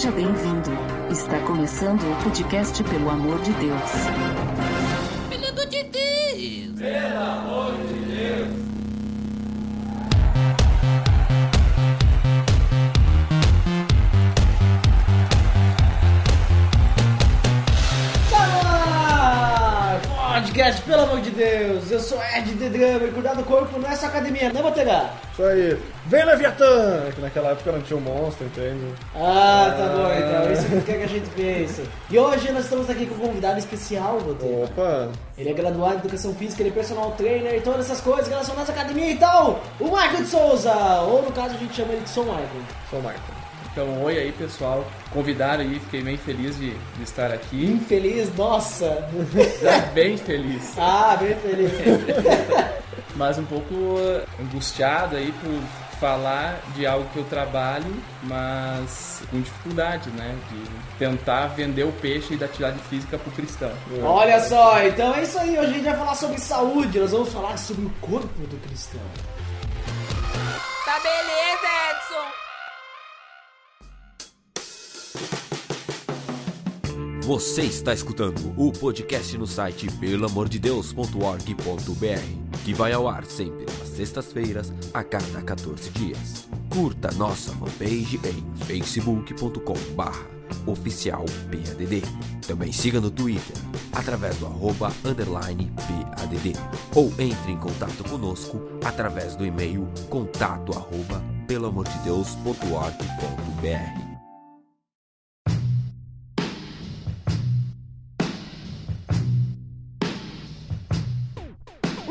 Seja bem-vindo. Está começando o podcast Pelo Amor de Deus. Pelo amor de Deus! Tá pelo amor de Deus! Eu sou Ed The Drummer, cuidar do corpo não é só academia, né, Botega? Isso aí. Vem Leviatã! Que naquela época não tinha um monstro, entende? Ah, tá bom então, isso é que a gente pensa. E hoje nós estamos aqui com um convidado especial, Botega. Opa! Ele é graduado em Educação Física, ele é personal trainer e todas essas coisas relacionadas à academia e tal. O Michael de Souza, ou no caso a gente chama ele de São Michael. Sou Marco. Então, oi aí pessoal, convidaram aí, fiquei bem feliz de, de estar aqui, Infeliz, nossa! Já bem feliz, Ah, bem feliz. mas um pouco eh, angustiado aí por falar de algo que eu trabalho, mas com dificuldade, né, de tentar vender o peixe da atividade física pro cristão. Olha só, então é isso aí. Hoje a gente vai falar sobre saúde. Nós vamos falar sobre o corpo do cristão. Tá beleza, Edson! Você está escutando o podcast no site pelamordedeus.org.br, que vai ao ar sempre às sextas-feiras, a cada 14 dias. Curta nossa fanpage em facebook.com oficial PADD. Também siga no Twitter, através do arroba underline PADD. Ou entre em contato conosco através do e-mail contato arroba pelamordedeus.org.br.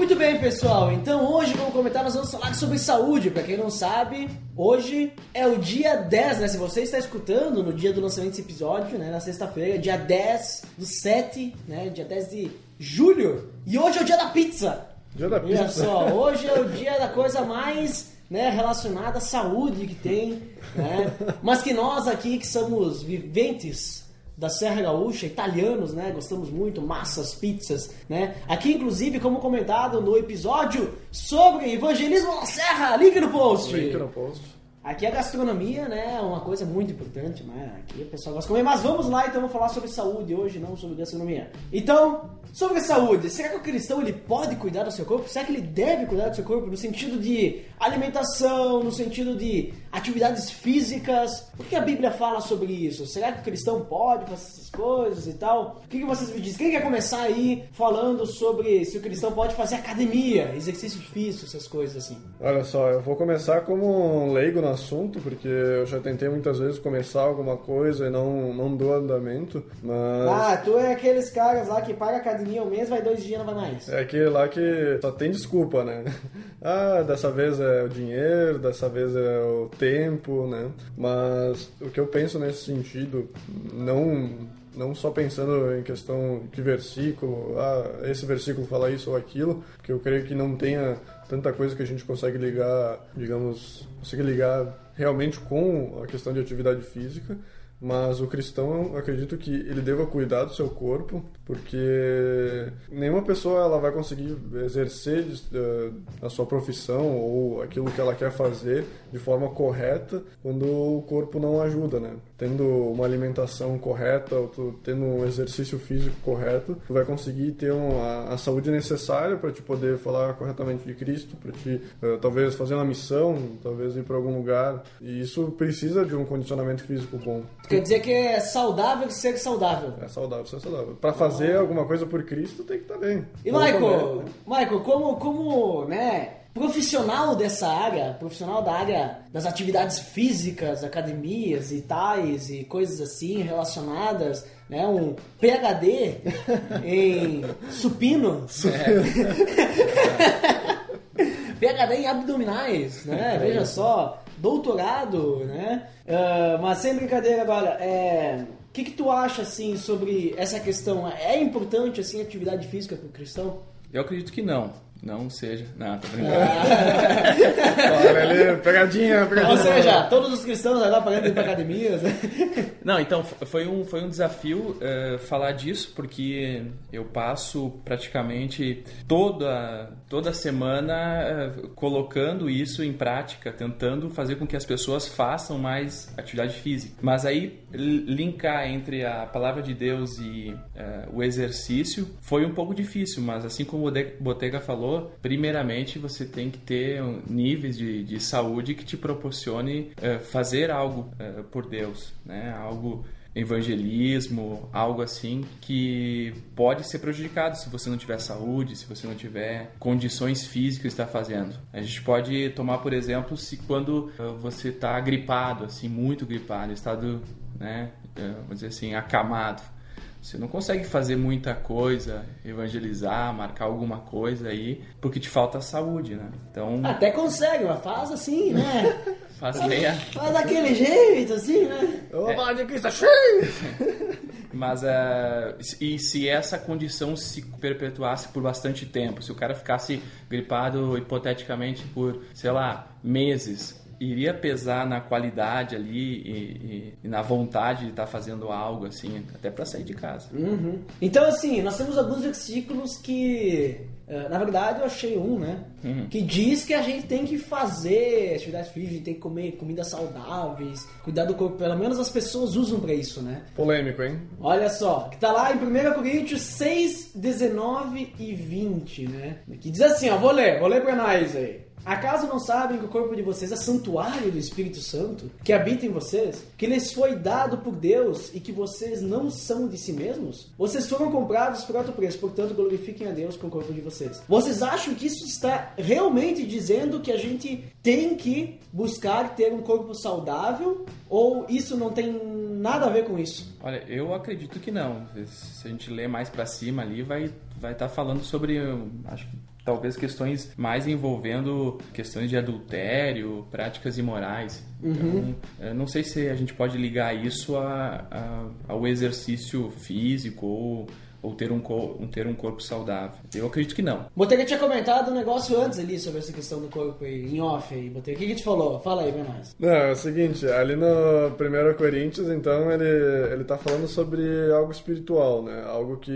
Muito bem, pessoal. Então hoje, como comentar, nós vamos falar sobre saúde. Pra quem não sabe, hoje é o dia 10, né? Se você está escutando no dia do lançamento desse episódio, né? Na sexta-feira, dia 10 do 7, né? Dia 10 de julho. E hoje é o dia da pizza. Dia da Olha pizza. só, hoje é o dia da coisa mais né, relacionada à saúde que tem, né? Mas que nós aqui que somos viventes da Serra Gaúcha, italianos, né? Gostamos muito, massas, pizzas, né? Aqui, inclusive, como comentado no episódio sobre evangelismo na Serra, link no post. Link no post. Aqui a gastronomia, né, é uma coisa muito importante, né? Aqui o pessoal gosta de comer. Mas vamos lá, então, vamos falar sobre saúde hoje, não sobre gastronomia. Então, sobre saúde, será que o cristão ele pode cuidar do seu corpo? Será que ele deve cuidar do seu corpo no sentido de alimentação, no sentido de atividades físicas? O que a Bíblia fala sobre isso? Será que o cristão pode fazer essas coisas e tal? O que, que vocês me dizem? Quem quer começar aí falando sobre se o cristão pode fazer academia, exercício físico, essas coisas assim? Olha só, eu vou começar como um leigo no assunto, porque eu já tentei muitas vezes começar alguma coisa e não, não dou andamento, mas Ah, tu é aqueles caras lá que paga academia um mês, vai dois dias, não vai mais. é aquele lá que só tem desculpa, né? Ah, dessa vez é o dinheiro, dessa vez é o tempo, né? Mas o que eu penso nesse sentido, não não só pensando em questão de versículo, ah, esse versículo fala isso ou aquilo, porque eu creio que não tenha tanta coisa que a gente consegue ligar, digamos, consegue ligar realmente com a questão de atividade física, mas o cristão, acredito que ele deva cuidar do seu corpo, porque nenhuma pessoa ela vai conseguir exercer eh, a sua profissão ou aquilo que ela quer fazer de forma correta quando o corpo não ajuda, né? Tendo uma alimentação correta, ou tu tendo um exercício físico correto, tu vai conseguir ter um, a, saúde necessária para te poder falar corretamente de Cristo, para te eh, talvez fazer uma missão, talvez ir para algum lugar. E isso precisa de um condicionamento físico bom. Quer dizer que é saudável ser saudável. É saudável, ser saudável. Para fazer alguma coisa por Cristo, tem que estar bem. E Ou Michael, comer. Michael, como, como, né, profissional dessa área, profissional da área das atividades físicas, academias e tais e coisas assim relacionadas, né, um PhD em supino, PhD em abdominais, né, veja só, doutorado, né, Ah, mas sem brincadeira agora, é... O que, que tu acha assim sobre essa questão? É importante assim atividade física para o cristão? Eu acredito que não. Não seja. Não, tô brincando. Olha ali, pegadinha, pegadinha. Ou seja, todos os cristãos agora pagando ir pra academias, né? Não, então foi um, foi um desafio eh, falar disso, porque eu passo praticamente toda, toda semana eh, colocando isso em prática, tentando fazer com que as pessoas façam mais atividade física. Mas aí linkar entre a palavra de Deus e eh, o exercício foi um pouco difícil, mas assim como o Botega falou, primeiramente você tem que ter um, níveis de, de saúde que te proporcione eh, fazer algo eh, por Deus, né? Algo evangelismo, algo assim que pode ser prejudicado se você não tiver saúde, se você não tiver condições físicas de estar fazendo. A gente pode tomar, por exemplo, se quando eh, você está gripado, assim, muito gripado, estado, né, vamos dizer assim, acamado. Você não consegue fazer muita coisa, evangelizar, marcar alguma coisa aí, porque te falta saúde, né? Então, Até consegue, mas faz assim, né? faz meia. Faz daquele jeito, assim, né? Eu vou falar de Cristo cheio. Mas eh, e se essa condição se perpetuasse por bastante tempo, se o cara ficasse gripado hipoteticamente por, sei lá, meses, iria pesar na qualidade ali e, e- e na vontade de estar fazendo algo assim, até para sair de casa. Uhum. Então, assim, nós temos alguns versículos que, eh, na verdade, eu achei um, né? Que diz que a gente tem que fazer atividade física, tem que comer comidas saudáveis, cuidar do corpo. Pelo menos as pessoas usam pra isso, né? Polêmico, hein? Olha só, que tá lá em 1 Coríntios 6, 19 e 20, né? Que diz assim, ó, vou ler, vou ler pra nós aí. Acaso não sabem que o corpo de vocês é santuário do Espírito Santo, que habita em vocês, que lhes foi dado por Deus e que vocês não são de si mesmos? Vocês foram comprados por alto preço, portanto glorifiquem a Deus com o corpo de vocês. Vocês acham que isso está realmente dizendo que a gente tem que buscar ter um corpo saudável ou isso não tem nada a ver com isso? Olha, eu acredito que não. Se a gente ler mais para cima ali, vai vai estar falando sobre, acho que talvez questões mais envolvendo questões de adultério, práticas imorais. Então, eu não sei se a gente pode ligar isso a, a- ao exercício físico ou, ou ter, um, um- ter um corpo saudável. Eu acredito que não. Botega tinha comentado um negócio antes ali sobre essa questão do corpo em off aí, Botega. O que que te falou? Fala aí pra nós. Não, é o seguinte, ali no 1 Coríntios, então, ele, ele tá falando sobre algo espiritual, né? Algo que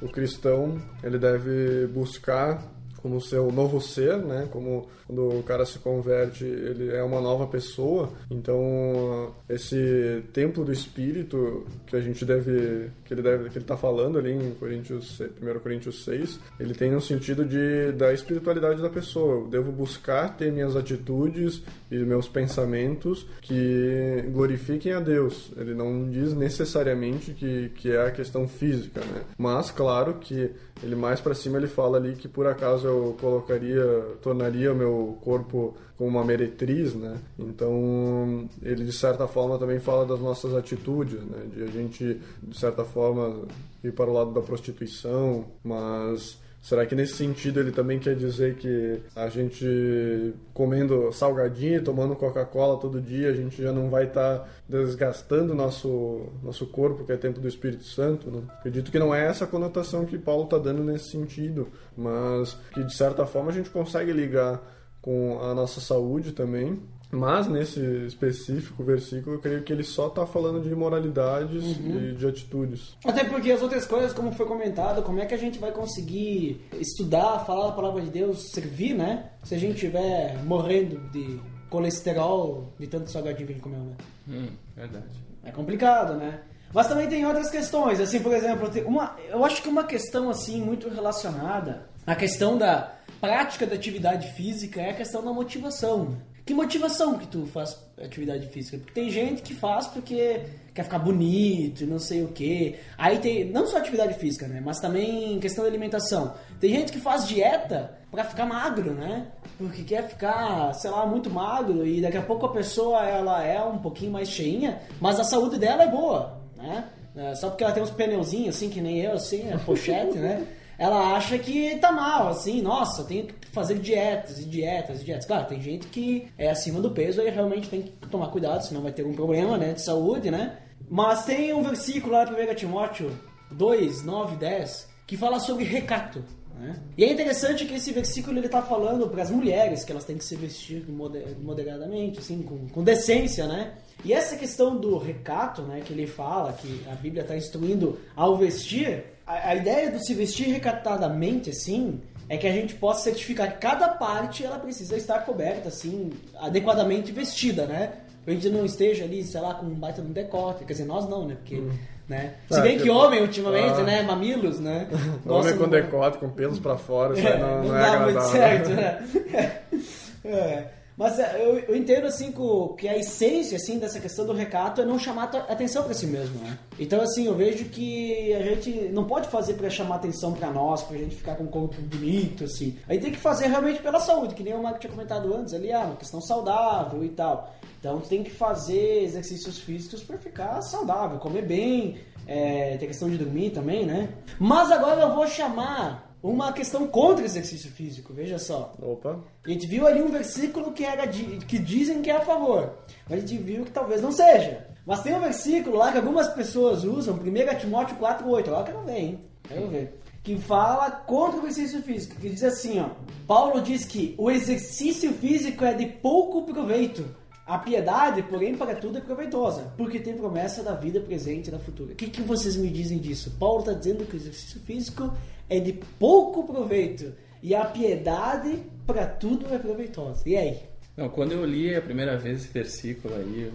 o cristão, ele deve buscar como seu novo ser, né? Como quando o cara se converte, ele é uma nova pessoa. Então, esse templo do espírito que a gente deve que ele deve que ele tá falando ali em Coríntios, 1 Coríntios 6, ele tem um sentido de da espiritualidade da pessoa. Eu devo buscar ter minhas atitudes e meus pensamentos que glorifiquem a Deus. Ele não diz necessariamente que, que é a questão física, né? Mas claro que ele mais para cima ele fala ali que por acaso eu colocaria, tornaria meu corpo como uma meretriz, né? Então ele de certa forma também fala das nossas atitudes, né? De a gente de certa forma ir para o lado da prostituição, mas Será que nesse sentido ele também quer dizer que a gente comendo salgadinho, tomando Coca-Cola todo dia, a gente já não vai estar desgastando nosso nosso corpo, que é tempo do Espírito Santo? Né? Acredito que não é essa a conotação que Paulo está dando nesse sentido, mas que de certa forma a gente consegue ligar com a nossa saúde também. Mas nesse específico versículo, eu creio que ele só está falando de moralidades e de atitudes. Até porque as outras coisas, como foi comentado, como é que a gente vai conseguir estudar, falar a palavra de Deus, servir, né? Se a gente estiver morrendo de colesterol de tanto salgadinho que a gente comeu, né? Hum, verdade. É complicado, né? Mas também tem outras questões, assim, por exemplo, uma, eu acho que uma questão assim muito relacionada à questão da prática da atividade física é a questão da motivação. Que motivação que tu faz atividade física? Porque tem gente que faz porque quer ficar bonito não sei o que. Aí tem não só atividade física, né? Mas também questão da alimentação. Tem gente que faz dieta pra ficar magro, né? Porque quer ficar, sei lá, muito magro e daqui a pouco a pessoa ela é um pouquinho mais cheinha, mas a saúde dela é boa, né? É, Só porque ela tem uns pneuzinhos assim, que nem eu, assim, é pochete, né? Ela acha que tá mal, assim, nossa, tenho que fazer dietas e dietas e dietas. Claro, tem gente que é acima do peso e realmente tem que tomar cuidado, senão vai ter um problema, né, de saúde, né? Mas tem um versículo lá no 1 Timóteo 2, 9 10, que fala sobre recato, Né? E é interessante que esse versículo ele está falando para as mulheres que elas têm que se vestir moder- moderadamente, assim, com, com decência, né? E essa questão do recato, né, que ele fala, que a Bíblia está instruindo ao vestir, a, a ideia do se vestir recatadamente, assim, é que a gente possa certificar que cada parte ela precisa estar coberta, assim, adequadamente vestida, né? Pra gente não esteja ali, sei lá, com um baita no decote. Quer dizer, nós não, né? Porque, né? Se Ah, bem que homem, ultimamente, ah. né? Mamilos, né? Homem com não- decote, com pelos pra fora, isso aí não, não não é dá muito agradável. certo, né? É. Mas é, eu, eu entendo assim que, a essência assim dessa questão do recato é não chamar atenção pra si mesmo, né? Então assim, eu vejo que a gente não pode fazer pra chamar atenção pra nós, pra gente ficar com um corpo bonito assim. Aí tem que fazer realmente pela saúde, que nem o Marco tinha comentado antes ali, ah, uma questão saudável e tal. Então tem que fazer exercícios físicos pra ficar saudável, comer bem, é, questão de dormir também, né? Mas agora eu vou chamar uma questão contra exercício físico, veja só. Opa. A gente viu ali um versículo que, era de- que dizem que é a favor, mas a gente viu que talvez não seja. Mas tem um versículo lá que algumas pessoas usam, 1 Timóteo 4,8, agora quero ver, hein? Quero ver. Que fala contra o exercício físico, que diz assim, ó. Paulo diz que o exercício físico é de pouco proveito. A piedade, porém, para tudo é proveitosa, porque tem promessa da vida presente e da futura. O que, que vocês me dizem disso? Paulo está dizendo que o exercício físico é de pouco proveito e a piedade para tudo é proveitosa. E aí? Não, quando eu li a primeira vez esse versículo aí,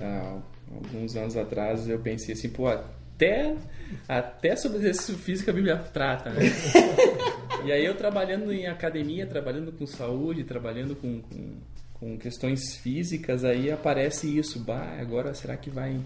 há alguns anos atrás, eu pensei assim, pô, até, até sobre exercício físico a Bíblia trata, né? e aí eu trabalhando em academia, trabalhando com saúde, trabalhando com, com, com questões físicas, aí aparece isso, bah, agora será que vai,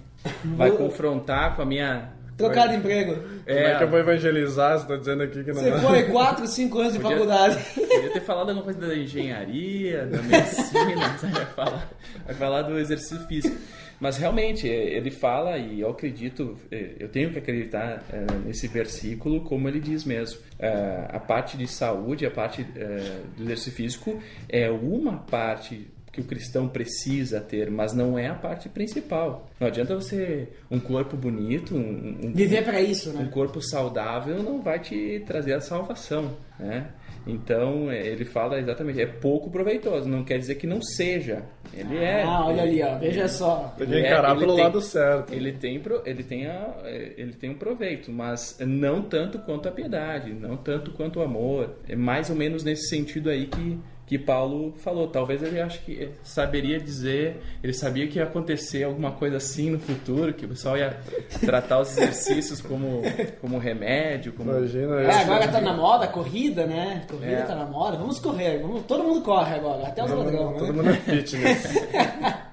vai confrontar com a minha... Trocar de emprego. Como é que eu vou evangelizar? Você tá dizendo aqui que não Você foi 4, 5 anos de Podia- faculdade. Podia ter falado alguma coisa da engenharia, da medicina, sabe? vai falar, vai falar do exercício físico. Mas realmente, é, ele fala, e eu acredito, é, eu tenho que acreditar é, nesse versículo, como ele diz mesmo. É, A parte de saúde, a parte é, do exercício físico é uma parte que o cristão precisa ter, mas não é a parte principal. Não adianta você um corpo bonito, um, um- Viver para isso, um né? corpo saudável não vai te trazer a salvação, né? Então é, ele fala exatamente, é pouco proveitoso, não quer dizer que não seja. Ele é. Ah, olha ele- ali, ó. Veja só. Ele é- encarar ele pelo tem- lado certo. Ele tem, ele, tem a, é, ele tem um proveito, mas não tanto quanto a piedade, não tanto quanto o amor. É mais ou menos nesse sentido aí que, que Paulo falou. Talvez ele acho que saberia dizer, ele sabia que ia acontecer alguma coisa assim no futuro, que o pessoal ia tratar os exercícios como, como remédio, como Imagina É, isso. agora tá na moda, corrida, né? Corrida É. tá na moda. Vamos correr. Vamos, todo mundo corre agora, até os Todo ladrões, mundo, né? todo mundo é fitness.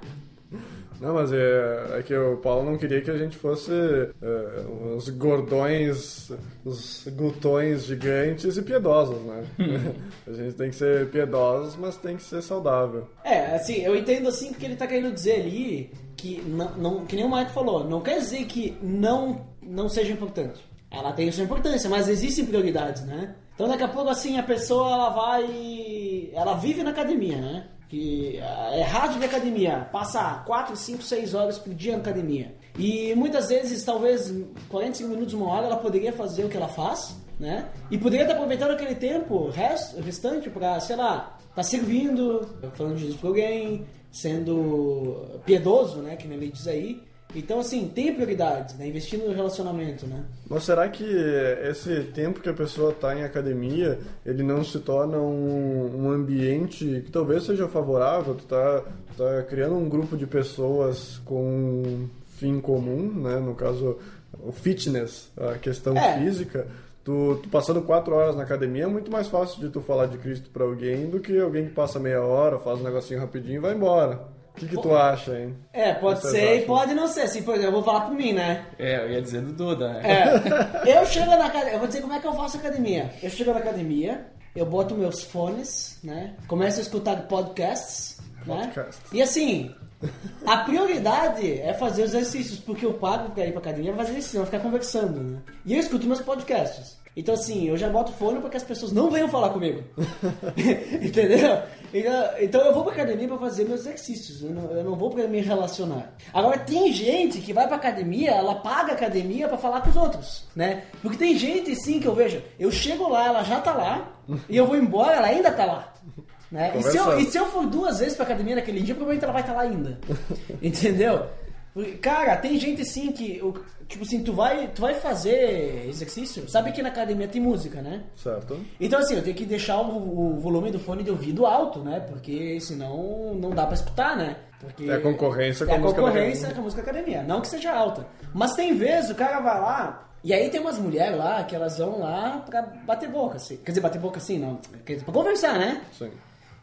Não, mas é, é que o Paulo não queria que a gente fosse é, uns gordões, os glutões gigantes e piedosos, né? a gente tem que ser piedosos, mas tem que ser saudável. É, assim, eu entendo assim porque ele tá querendo dizer ali que não, não- que nem o Mike falou, não quer dizer que não não seja importante. Ela tem sua importância, mas existem prioridades, né? Então daqui a pouco assim a pessoa ela vai, ela vive na academia, né? Que é rádio de academia, passa 4, 5, 6 horas por dia na academia. E muitas vezes, talvez 45 minutos, uma hora, ela poderia fazer o que ela faz, né? E poderia estar aproveitando aquele tempo rest, restante para, sei lá, tá servindo, falando de Jesus pra alguém, sendo piedoso, né? Que nem ele diz aí. Então, assim, tem prioridades, né? Investindo no relacionamento, né? Mas será que esse tempo que a pessoa está em academia, ele não se torna um, um ambiente que talvez seja favorável? Tu tá, tu tá criando um grupo de pessoas com um fim comum, né? No caso, o fitness, a questão É. física. Tu, tu passando quatro horas na academia é muito mais fácil de tu falar de Cristo para alguém do que alguém que passa meia hora, faz um negocinho rapidinho e vai embora. O que, que tu acha, hein? É, pode Vocês ser e pode não ser. Assim, por exemplo, eu vou falar por mim, né? É, eu ia dizer do Duda, né? É, eu chego na academia, eu vou dizer como é que eu faço academia. Eu chego na academia, eu boto meus fones, né? Começo a escutar podcasts, Né? Podcast. E assim, a prioridade é fazer os exercícios, porque eu pago pra ir pra academia pra fazer exercício, não ficar conversando, né? E eu escuto meus podcasts. Então assim, eu já boto fone para que as pessoas não venham falar comigo. Entendeu? Então, então eu vou pra academia pra fazer meus exercícios, eu não, eu não vou pra me relacionar. Agora tem gente que vai pra academia, ela paga a academia pra falar com os outros, né? Porque tem gente sim que eu vejo, eu chego lá, ela já tá lá, e eu vou embora, ela ainda tá lá. Né? E, se eu, e se eu for duas vezes pra academia naquele dia, provavelmente ela vai estar lá ainda. Entendeu? Cara, tem gente assim que. Tipo assim, tu vai, tu vai fazer exercício, sabe que na academia tem música, né? Certo? Então assim, eu tenho que deixar o, o volume do fone de ouvido alto, né? Porque senão não dá pra escutar, né? Porque É concorrência com é a música concorrência com a música academia. Não que seja alta. Mas tem vezes o cara vai lá, e aí tem umas mulheres lá que elas vão lá pra bater boca, assim. Quer dizer, bater boca assim, não. Quer dizer, pra conversar, né? Sim.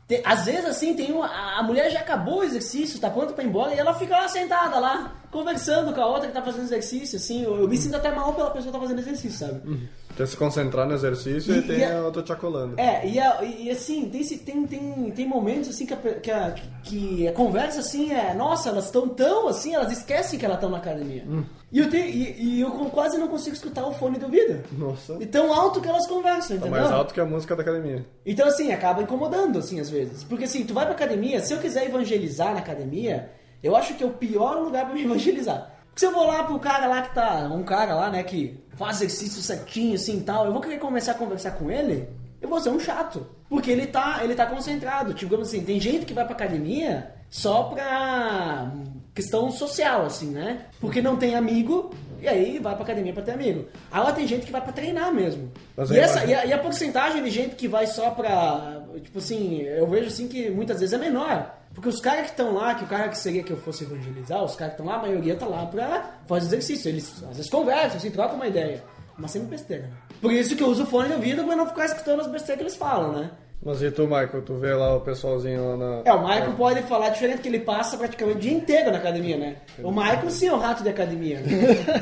Tem- às vezes, assim, tem uma, a mulher já acabou o exercício, tá pronta pra ir embora, e ela fica lá sentada lá, conversando com a outra que tá fazendo exercício, assim. Eu, eu me sinto até mal pela pessoa que tá fazendo exercício, sabe? Quer se concentrar no exercício e, E- tem a- outra te acolando. É, e, a- e assim, tem, tem, tem, tem momentos assim que a, que a, que a conversa assim é, nossa, elas estão tão assim, elas esquecem que elas estão na academia. E, eu tenho, e, e eu quase não consigo escutar o fone do ouvido. Nossa. E tão alto que elas conversam, Tá entendeu? mais alto que a música da academia. Então, assim, acaba incomodando, assim, às vezes. Porque, assim, tu vai pra academia, se eu quiser evangelizar na academia, eu acho que é o pior lugar pra me evangelizar. Se eu vou lá pro cara lá que tá, um cara lá, né, que faz exercício certinho, assim, e tal, eu vou querer começar a conversar com ele, eu vou ser um chato. Porque ele tá, ele tá concentrado. Tipo, assim, tem gente que vai pra academia só pra questão social, assim, né? Porque não tem amigo, e aí vai pra academia pra ter amigo. Agora tem gente que vai pra treinar mesmo. E, essa, e, a, e a porcentagem de gente que vai só pra. Tipo assim, eu vejo assim que muitas vezes é menor. Porque os caras que estão lá, que o cara que seria que eu fosse evangelizar, os caras que estão lá, a maioria tá lá pra fazer exercício. Eles às vezes conversam, assim, trocam uma ideia. Mas sempre besteira. né? Por isso que eu uso o fone de ouvido pra não ficar escutando as besteiras que eles falam, né? Mas e tu, Michael? Tu vê lá o pessoalzinho lá na. É, o Michael pode falar diferente que ele passa praticamente o dia inteiro na academia, né? O Michael sim é o rato de academia, né?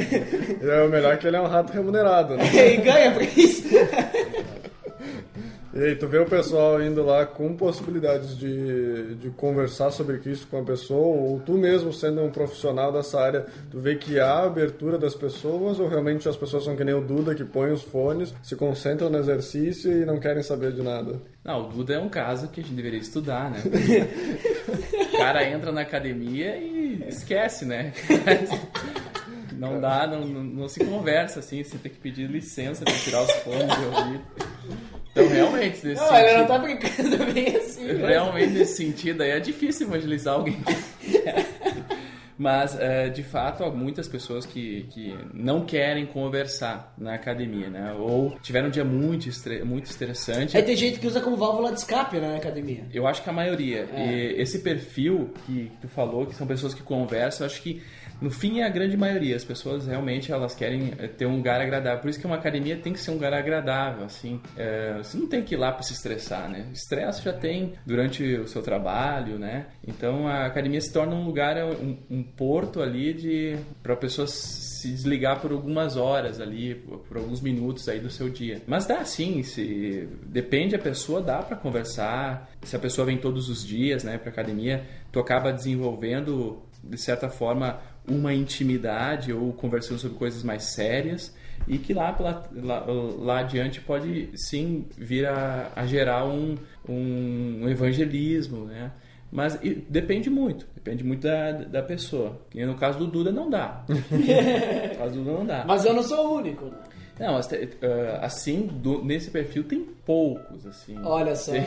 É o melhor que ele é um rato remunerado, né? e ganha por isso. E aí, tu vê o pessoal indo lá com possibilidades de, de conversar sobre isso com a pessoa, ou tu mesmo sendo um profissional dessa área, tu vê que há abertura das pessoas, ou realmente as pessoas são que nem o Duda, que põe os fones, se concentram no exercício e não querem saber de nada? Não, o Duda é um caso que a gente deveria estudar, né? o cara entra na academia e esquece, né? Não dá, não, não, não se conversa assim, você tem que pedir licença pra tirar os fones de ouvido. Então, realmente, nesse Não, sentido, não tá brincando bem assim. realmente nesse sentido aí é difícil evangelizar alguém. Mas, é, de fato, há muitas pessoas que, que não querem conversar na academia, né? Ou tiveram um dia muito, muito estressante. Aí tem gente que usa como válvula de escape né, na academia. Eu acho que a maioria. É. E esse perfil que tu falou, que são pessoas que conversam, eu acho que no fim é a grande maioria. As pessoas realmente elas querem eh, ter um lugar agradável. Por isso que uma academia tem que ser um lugar agradável, assim. É, você não tem que ir lá para se estressar, né? Estresse já tem durante o seu trabalho, né? Então a academia se torna um lugar, um, um porto ali de para a pessoa se desligar por algumas horas ali, por, alguns minutos aí do seu dia. Mas dá sim, se depende da pessoa, dá para conversar. Se a pessoa vem todos os dias, né, para academia, tu acaba desenvolvendo de certa forma uma intimidade ou conversando sobre coisas mais sérias e que lá, lá, lá adiante pode sim vir a, a gerar um, um evangelismo, né? Mas e, depende muito, depende muito da, da pessoa. E no caso do Duda não dá. no caso do Duda não dá. Mas eu não sou o único. Não, te- eh, assim, do- nesse perfil tem poucos, assim. Olha só.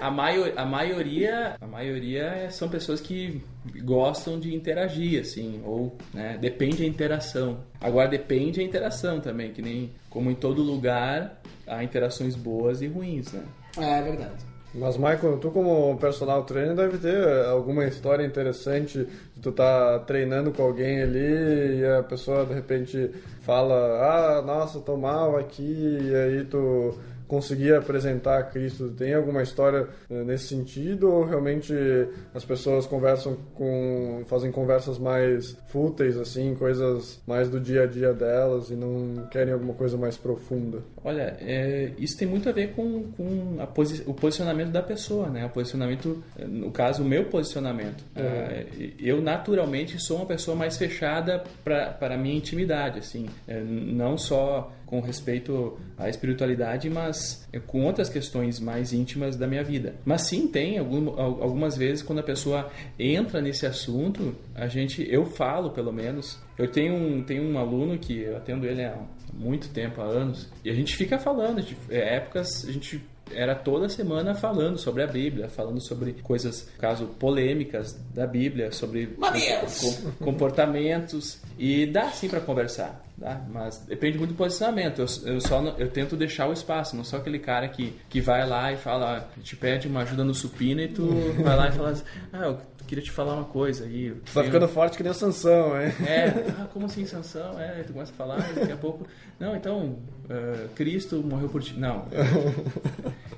A, maio, a maioria, a maioria são pessoas que gostam de interagir, assim, ou, né, depende da interação. Agora depende da interação também, que nem como em todo lugar há interações boas e ruins, né? É verdade. Mas, Michael, tu como personal trainer deve ter alguma história interessante de tu tá treinando com alguém ali e a pessoa de repente fala, ah, nossa, tô mal aqui, e aí tu conseguir apresentar a Cristo? Tem alguma história eh, nesse sentido ou realmente as pessoas conversam com fazem conversas mais fúteis assim, coisas mais do dia a dia delas e não querem alguma coisa mais profunda? Olha, é, isso tem muito a ver com, com a posi o posicionamento da pessoa, né? O posicionamento, no caso, o meu posicionamento. É, eu naturalmente sou uma pessoa mais fechada para a minha intimidade, assim, é, não só com respeito à espiritualidade, mas com outras questões mais íntimas da minha vida. Mas sim, tem algum, algumas vezes quando a pessoa entra nesse assunto, a gente, eu falo pelo menos. Eu tenho um, tenho um aluno que eu atendo ele há muito tempo, há anos, e a gente fica falando, de é, épocas a gente era toda semana falando sobre a Bíblia, falando sobre coisas, caso polêmicas da Bíblia, sobre com, comportamentos e dá sim para conversar, dá, mas depende muito do posicionamento. Eu, eu só eu tento deixar o espaço, não sou aquele cara que, que vai lá e fala, te pede uma ajuda no supino e tu vai lá e fala, assim, ah, eu queria te falar uma coisa aí. Tu tá ficando forte que nem a Sansão, hein? É, ah, como assim Sansão? É, tu começa a falar daqui a pouco, não, então uh, Cristo morreu por ti. Não.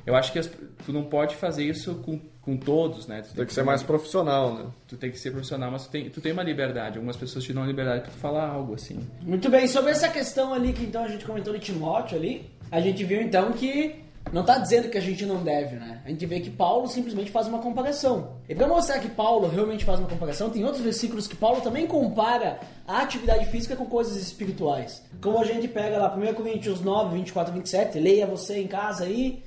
Eu acho que as, tu não pode fazer isso com, com todos, né? Tu tem, tem que ser mais profissional, né? Tu tem que ser profissional, mas tu tem, tu tem uma liberdade. Algumas pessoas te dão a liberdade para tu falar algo assim. Muito bem, sobre essa questão ali que então a gente comentou de Timóteo ali, a gente viu então que não está dizendo que a gente não deve, né? A gente vê que Paulo simplesmente faz uma comparação. E para mostrar que Paulo realmente faz uma comparação, tem outros versículos que Paulo também compara a atividade física com coisas espirituais. Como a gente pega lá 1 Coríntios 9, 24 27, leia você em casa aí,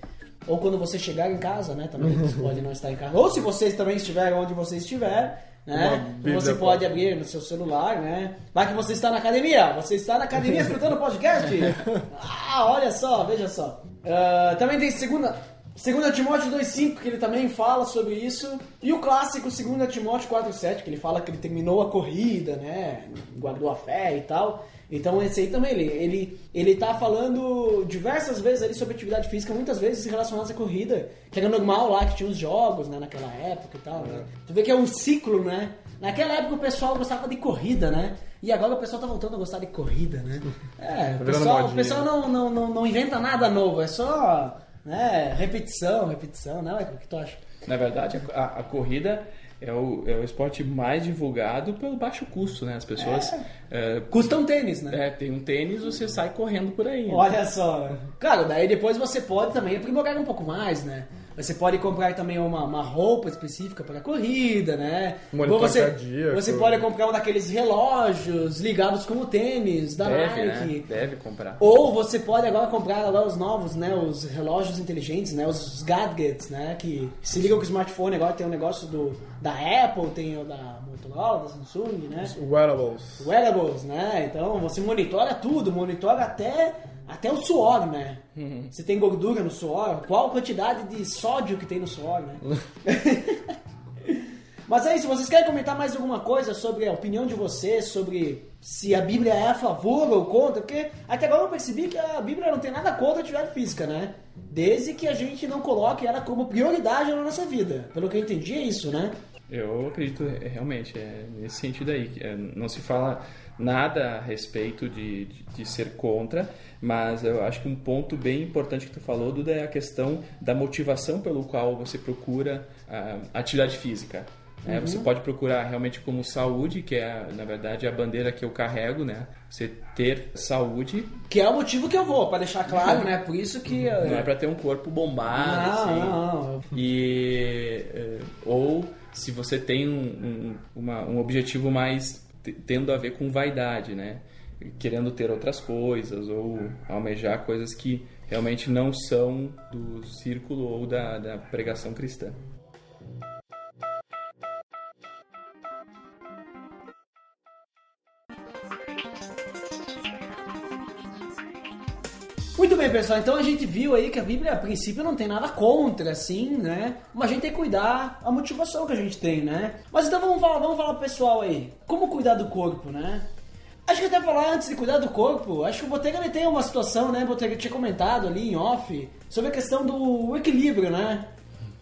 ou quando você chegar em casa, né? Também você pode não estar em casa. Ou se vocês também estiverem onde você estiver, né? Você pode abrir no seu celular, né? Vai que você está na academia. Você está na academia escutando o podcast? Ah, olha só, veja só. Uh, também tem segunda, segunda Timóteo 2,5, que ele também fala sobre isso. E o clássico 2 Timóteo 4,7, que ele fala que ele terminou a corrida, né? Guardou a fé e tal. Então esse aí também, ele, ele, ele tá falando diversas vezes ali sobre atividade física, muitas vezes relacionadas à corrida, que era normal lá, que tinha os jogos, né, naquela época e tal, né? Tu vê que é um ciclo, né? Naquela época o pessoal gostava de corrida, né? E agora o pessoal tá voltando a gostar de corrida, né? É, o pessoal, o pessoal não, não, não, não inventa nada novo, é só né, repetição, repetição, né? O que tu acha? Na verdade, a, a corrida é o, é o esporte mais divulgado pelo baixo custo, né? As pessoas. É. É, Custa um tênis, né? É, tem um tênis, você sai correndo por aí. Olha só. Claro, daí depois você pode também aprimorar um pouco mais, né? Você pode comprar também uma, uma roupa específica para a corrida, né? Monitor você, cardíaco. você pode comprar um daqueles relógios ligados com o tênis da Deve, Nike. né? Deve comprar. Ou você pode agora comprar agora os novos, né? Os relógios inteligentes, né? Os gadgets, né? Que se ligam com o smartphone. Agora tem o um negócio do, da Apple, tem o da Motorola, da Samsung, né? Os wearables. Wearables, né? Então você monitora tudo, monitora até até o suor, né? Uhum. Se tem gordura no suor, qual a quantidade de sódio que tem no suor, né? Mas é isso, vocês querem comentar mais alguma coisa sobre a opinião de vocês, sobre se a Bíblia é a favor ou contra? Porque até agora eu percebi que a Bíblia não tem nada contra a atividade física, né? Desde que a gente não coloque ela como prioridade na nossa vida. Pelo que eu entendi é isso, né? Eu acredito é, realmente, é nesse sentido aí. É, não se fala nada a respeito de, de, de, ser contra, mas eu acho que um ponto bem importante que tu falou, Duda, é a questão da motivação pelo qual você procura a atividade física. É, uhum. Você pode procurar realmente como saúde, que é, na verdade, a bandeira que eu carrego, né? Você ter saúde. Que é o motivo que eu vou, para deixar claro, né? Por isso que. Não é para ter um corpo bombado, não, assim. Não, não. E. Eh, ou se você tem um, um, uma, um objetivo mais tendo a ver com vaidade, né? Querendo ter outras coisas ou almejar coisas que realmente não são do círculo ou da, da pregação cristã. Muito bem, pessoal. Então a gente viu aí que a Bíblia, a princípio, não tem nada contra, assim, né? Mas a gente tem que cuidar a motivação que a gente tem, né? Mas então vamos falar, vamos falar pro pessoal aí. Como cuidar do corpo, né? Acho que até falar antes de cuidar do corpo, acho que o Botega ele tem uma situação, né? O Botega tinha comentado ali em off sobre a questão do equilíbrio, né?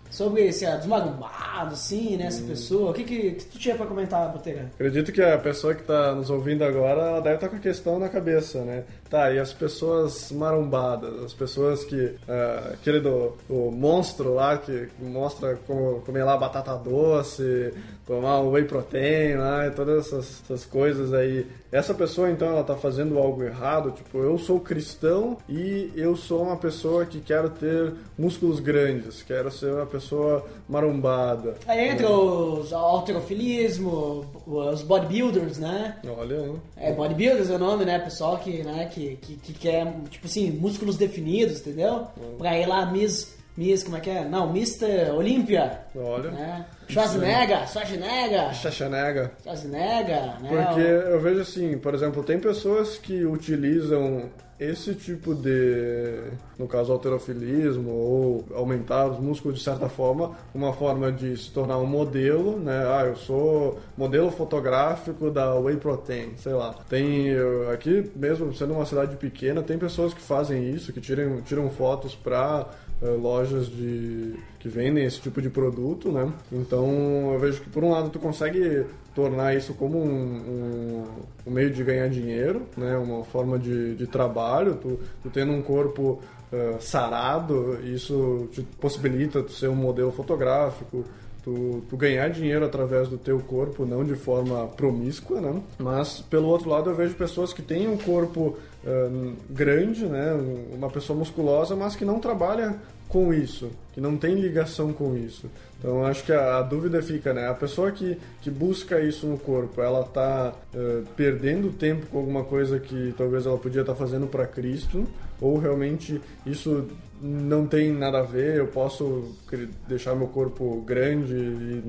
Sobre se a desmagumbar marombado, assim, né? Essa pessoa. O que, que, que tu tinha pra comentar, Botega? Acredito que a pessoa que está nos ouvindo agora, ela deve estar com a questão na cabeça, né? Tá, e as pessoas marombadas, as pessoas que... ah, aquele do, do monstro lá, que mostra como comer lá batata doce, tomar um whey protein lá, e todas essas, essas coisas aí. Essa pessoa, então, ela tá fazendo algo errado, tipo, eu sou cristão e eu sou uma pessoa que quero ter músculos grandes, quero ser uma pessoa marombada. Aí entra os alterofilismo, os bodybuilders, né? Olha, hein? É, bodybuilders é o nome, né? Pessoal que, né, que, que, que quer, tipo assim, músculos definidos, entendeu? Pra ir lá, Miss, Miss, como é que é? Não, Mr. Olímpia. Olha. Né? Schwarzenegger, Schwarzenegger, Xaxanega. Schwarzenegger, né? Porque eu vejo assim, por exemplo, tem pessoas que utilizam esse tipo de, no caso, alterofilismo ou aumentar os músculos de certa forma, uma forma de se tornar um modelo, né? Ah, eu sou modelo fotográfico da Whey Protein, sei lá. Tem eu- aqui mesmo sendo uma cidade pequena, tem pessoas que fazem isso, que tiram, tiram fotos para lojas de que vendem esse tipo de produto, né? Então eu vejo que por um lado tu consegue tornar isso como um, um- um meio de ganhar dinheiro, né? Uma forma de, de trabalho, tu, tu tendo um corpo eh, sarado, isso te possibilita tu ser um modelo fotográfico, tu, tu ganhar dinheiro através do teu corpo, não de forma promíscua, né? Mas pelo outro lado eu vejo pessoas que têm um corpo grande, né? Uma pessoa musculosa, mas que não trabalha com isso, que não tem ligação com isso. Então acho que a, a dúvida fica, né? A pessoa que, que busca isso no corpo, ela tá eh, perdendo tempo com alguma coisa que talvez ela podia estar fazendo para Cristo, ou realmente isso não tem nada a ver, eu posso deixar meu corpo grande e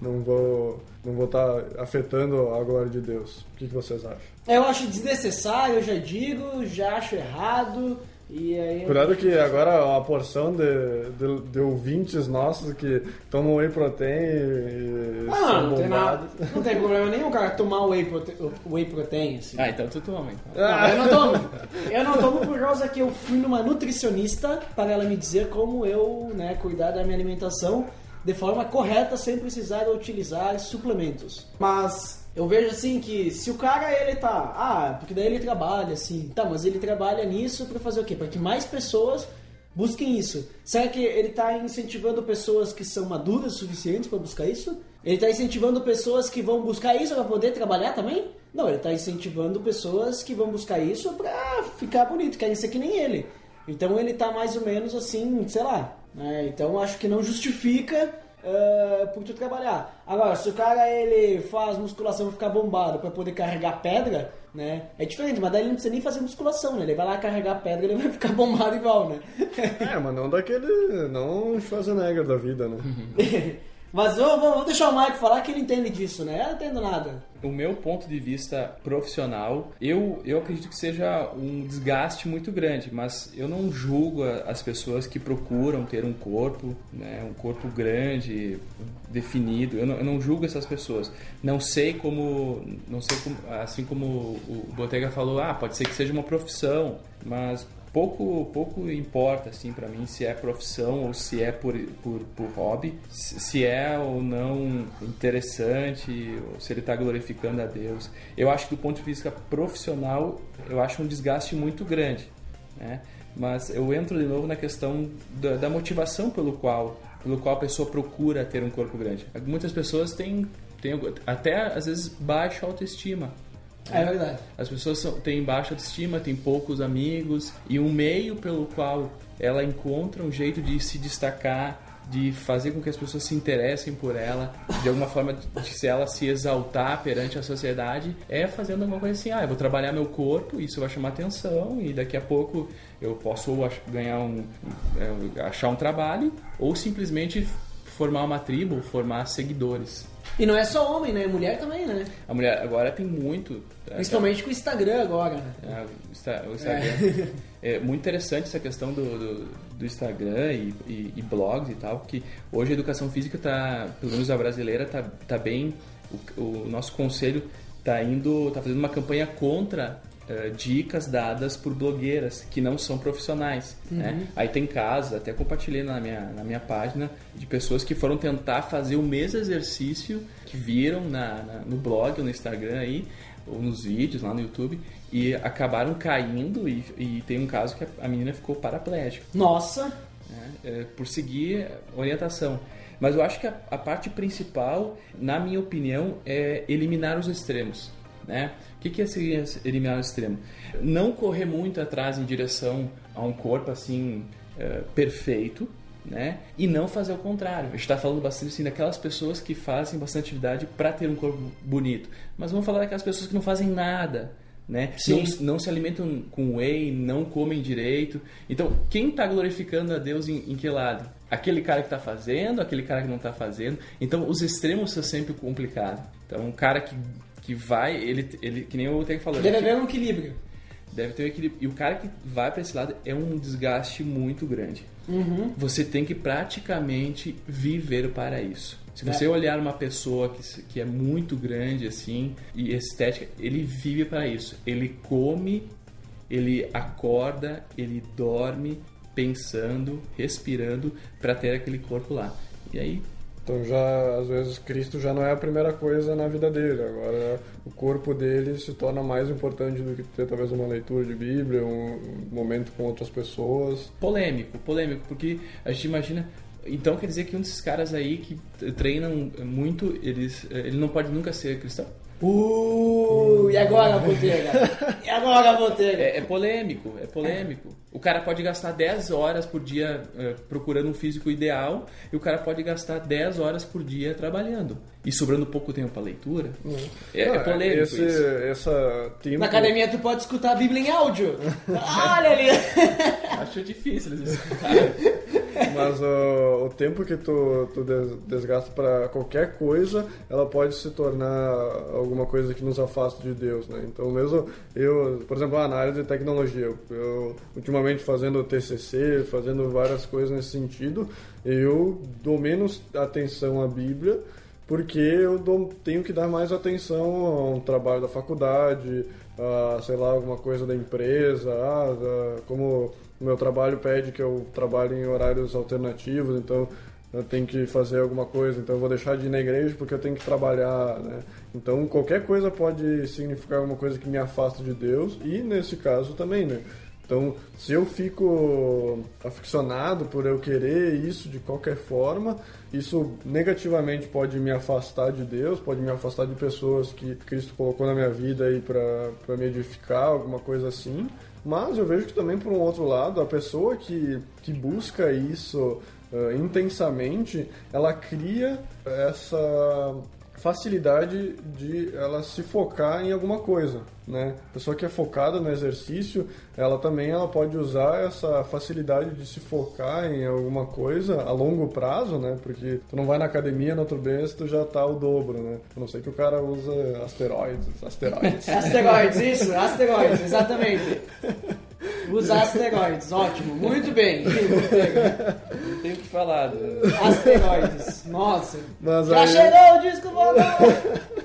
não vou não vou estar afetando a glória de Deus. O que, que vocês acham? Eu acho desnecessário, eu já digo, já acho errado. E aí. Cuidado que agora uma porção de, de, de ouvintes nossos que tomam whey protein e Ah, são não tem, nada, não tem problema nenhum, cara, tomar whey, prote... whey protein, assim. Ah, então tu toma, então. Não, eu não tomo. Eu não tomo por causa que eu fui numa nutricionista para ela me dizer como eu, né, cuidar da minha alimentação de forma correta sem precisar utilizar suplementos. Mas eu vejo assim que se o cara ele tá, ah, porque daí ele trabalha assim, tá, mas ele trabalha nisso para fazer o quê? Para que mais pessoas busquem isso. Será que ele está incentivando pessoas que são maduras o suficientes para buscar isso? Ele está incentivando pessoas que vão buscar isso para poder trabalhar também? Não, ele está incentivando pessoas que vão buscar isso para ficar bonito, querem ser que nem ele. Então ele está mais ou menos assim, sei lá. né? Então acho que não justifica ah, por tu trabalhar. Agora, se o cara ele faz musculação pra ficar bombado para poder carregar pedra, né? É diferente, mas daí ele não precisa nem fazer musculação, né? Ele vai lá carregar pedra, ele vai ficar bombado igual, né? É, mas não daquele. Não Schwarzenegger da vida, né? Mas vou, vou, deixar o Mike falar que ele entende disso, né? Eu não entendo nada. O meu ponto de vista profissional, eu, eu acredito que seja um desgaste muito grande, mas eu não julgo as pessoas que procuram ter um corpo, né, um corpo grande, definido. Eu não, eu não julgo essas pessoas. Não sei como, não sei como, assim como o Botega falou, ah, pode ser que seja uma profissão, mas pouco pouco importa assim para mim se é profissão ou se é por, por, por hobby se é ou não interessante ou se ele está glorificando a Deus. Eu acho que do ponto de vista profissional eu acho um desgaste muito grande né? Mas eu entro de novo na questão da, da motivação pelo qual pelo qual a pessoa procura ter um corpo grande. Muitas pessoas têm, têm até às vezes baixa autoestima É verdade. as pessoas são- têm baixa autoestima, têm poucos amigos e um meio pelo qual ela encontra um jeito de se destacar, de fazer com que as pessoas se interessem por ela, de alguma forma de se ela se exaltar perante a sociedade, é fazendo alguma coisa assim, ah, eu vou trabalhar meu corpo, isso vai chamar atenção e daqui a pouco eu posso ganhar um, é, achar um trabalho ou simplesmente formar uma tribo, formar seguidores. E não é só homem, né? Mulher também, né? A mulher agora tem muito. é, Principalmente com o Instagram agora. né? é, o Insta- o Instagram. É. muito interessante essa questão do, do, do Instagram e, e- e blogs e tal, que hoje a educação física tá, pelo menos a brasileira, tá, tá bem. O, o nosso conselho tá indo, tá fazendo uma campanha contra eh, dicas dadas por blogueiras que não são profissionais. Né? Aí tem casos, até compartilhei na minha, na minha página, de pessoas que foram tentar fazer o mesmo exercício que viram na, na- no blog ou no Instagram aí, ou nos vídeos lá no YouTube, e acabaram caindo e, e tem um caso que a, a menina ficou paraplégica Nossa, né, é, por seguir orientação. Mas eu acho que a, a parte principal, na minha opinião, é eliminar os extremos. Né? O que, que é esse- eliminar o extremo? Não correr muito atrás em direção a um corpo assim é, perfeito, né? E não fazer o contrário. A gente está falando bastante assim daquelas pessoas que fazem bastante atividade para ter um corpo bonito. Mas vamos falar daquelas pessoas que não fazem nada, né? Sim. Não, não se alimentam com whey, não comem direito. Então, quem está glorificando a Deus em, em que lado? Aquele cara que está fazendo, aquele cara que não está fazendo. Então, os extremos são sempre complicados. Então, um cara que, que vai, ele, ele, que nem o Tec falou, deve haver um equilíbrio. deve ter um equilíbrio. E o cara que vai para esse lado é um desgaste muito grande. Você tem que praticamente viver para isso. Se você É. olhar uma pessoa que, que é muito grande assim e estética, ele vive para isso. Ele come, ele acorda, ele dorme pensando, respirando para ter aquele corpo lá. E aí Então já, às vezes, Cristo já não é a primeira coisa na vida dele. Agora, o corpo dele se torna mais importante do que ter talvez uma leitura de Bíblia, um momento com outras pessoas. polêmico, polêmico, porque a gente imagina. Então quer dizer que um desses caras aí que treinam muito, eles, ele não pode nunca ser cristão? Uh, e agora, Botega? E agora, Botega? É, é polêmico, é polêmico. O cara pode gastar 10 horas por dia eh, procurando um físico ideal e o cara pode gastar 10 horas por dia trabalhando. E sobrando pouco tempo para leitura. É, é Ah, polêmico esse, isso. Essa tempo... Na academia tu pode escutar a Bíblia em áudio. Olha ali. Acho difícil eles Mas o tempo que tu, tu des- desgasta para qualquer coisa, ela pode se tornar alguma coisa que nos afasta de Deus, né? Então mesmo eu, por exemplo, ah, na área de tecnologia, eu, ultimamente fazendo TCC, fazendo várias coisas nesse sentido, eu dou menos atenção à Bíblia porque eu dou- tenho que dar mais atenção a um trabalho da faculdade, a, sei lá, alguma coisa da empresa, ah, da- como meu trabalho pede que eu trabalhe em horários alternativos, então eu tenho que fazer alguma coisa, então eu vou deixar de ir na igreja porque eu tenho que trabalhar, né? Então qualquer coisa pode significar alguma coisa que me afasta de Deus e nesse caso também, né? Então, se eu fico aficionado por eu querer isso de qualquer forma, isso negativamente pode me afastar de Deus, pode me afastar de pessoas que Cristo colocou na minha vida aí para me edificar, alguma coisa assim. Mas eu vejo que também, por um outro lado, a pessoa que, que busca isso eh, intensamente, ela cria essa facilidade de ela se focar em alguma coisa, né? A pessoa que é focada no exercício, ela também ela pode usar essa facilidade de se focar em alguma coisa a longo prazo, né? Porque tu não vai na academia no outro mês, tu já tá o dobro, né? A não sei que o cara usa asteroides, asteroides. Asteroides, isso, asteroides, exatamente. Os asteroides, ótimo, muito bem. Não tenho o que falar. né? Asteroides, nossa. Mas Já aí- chegou o disco voador.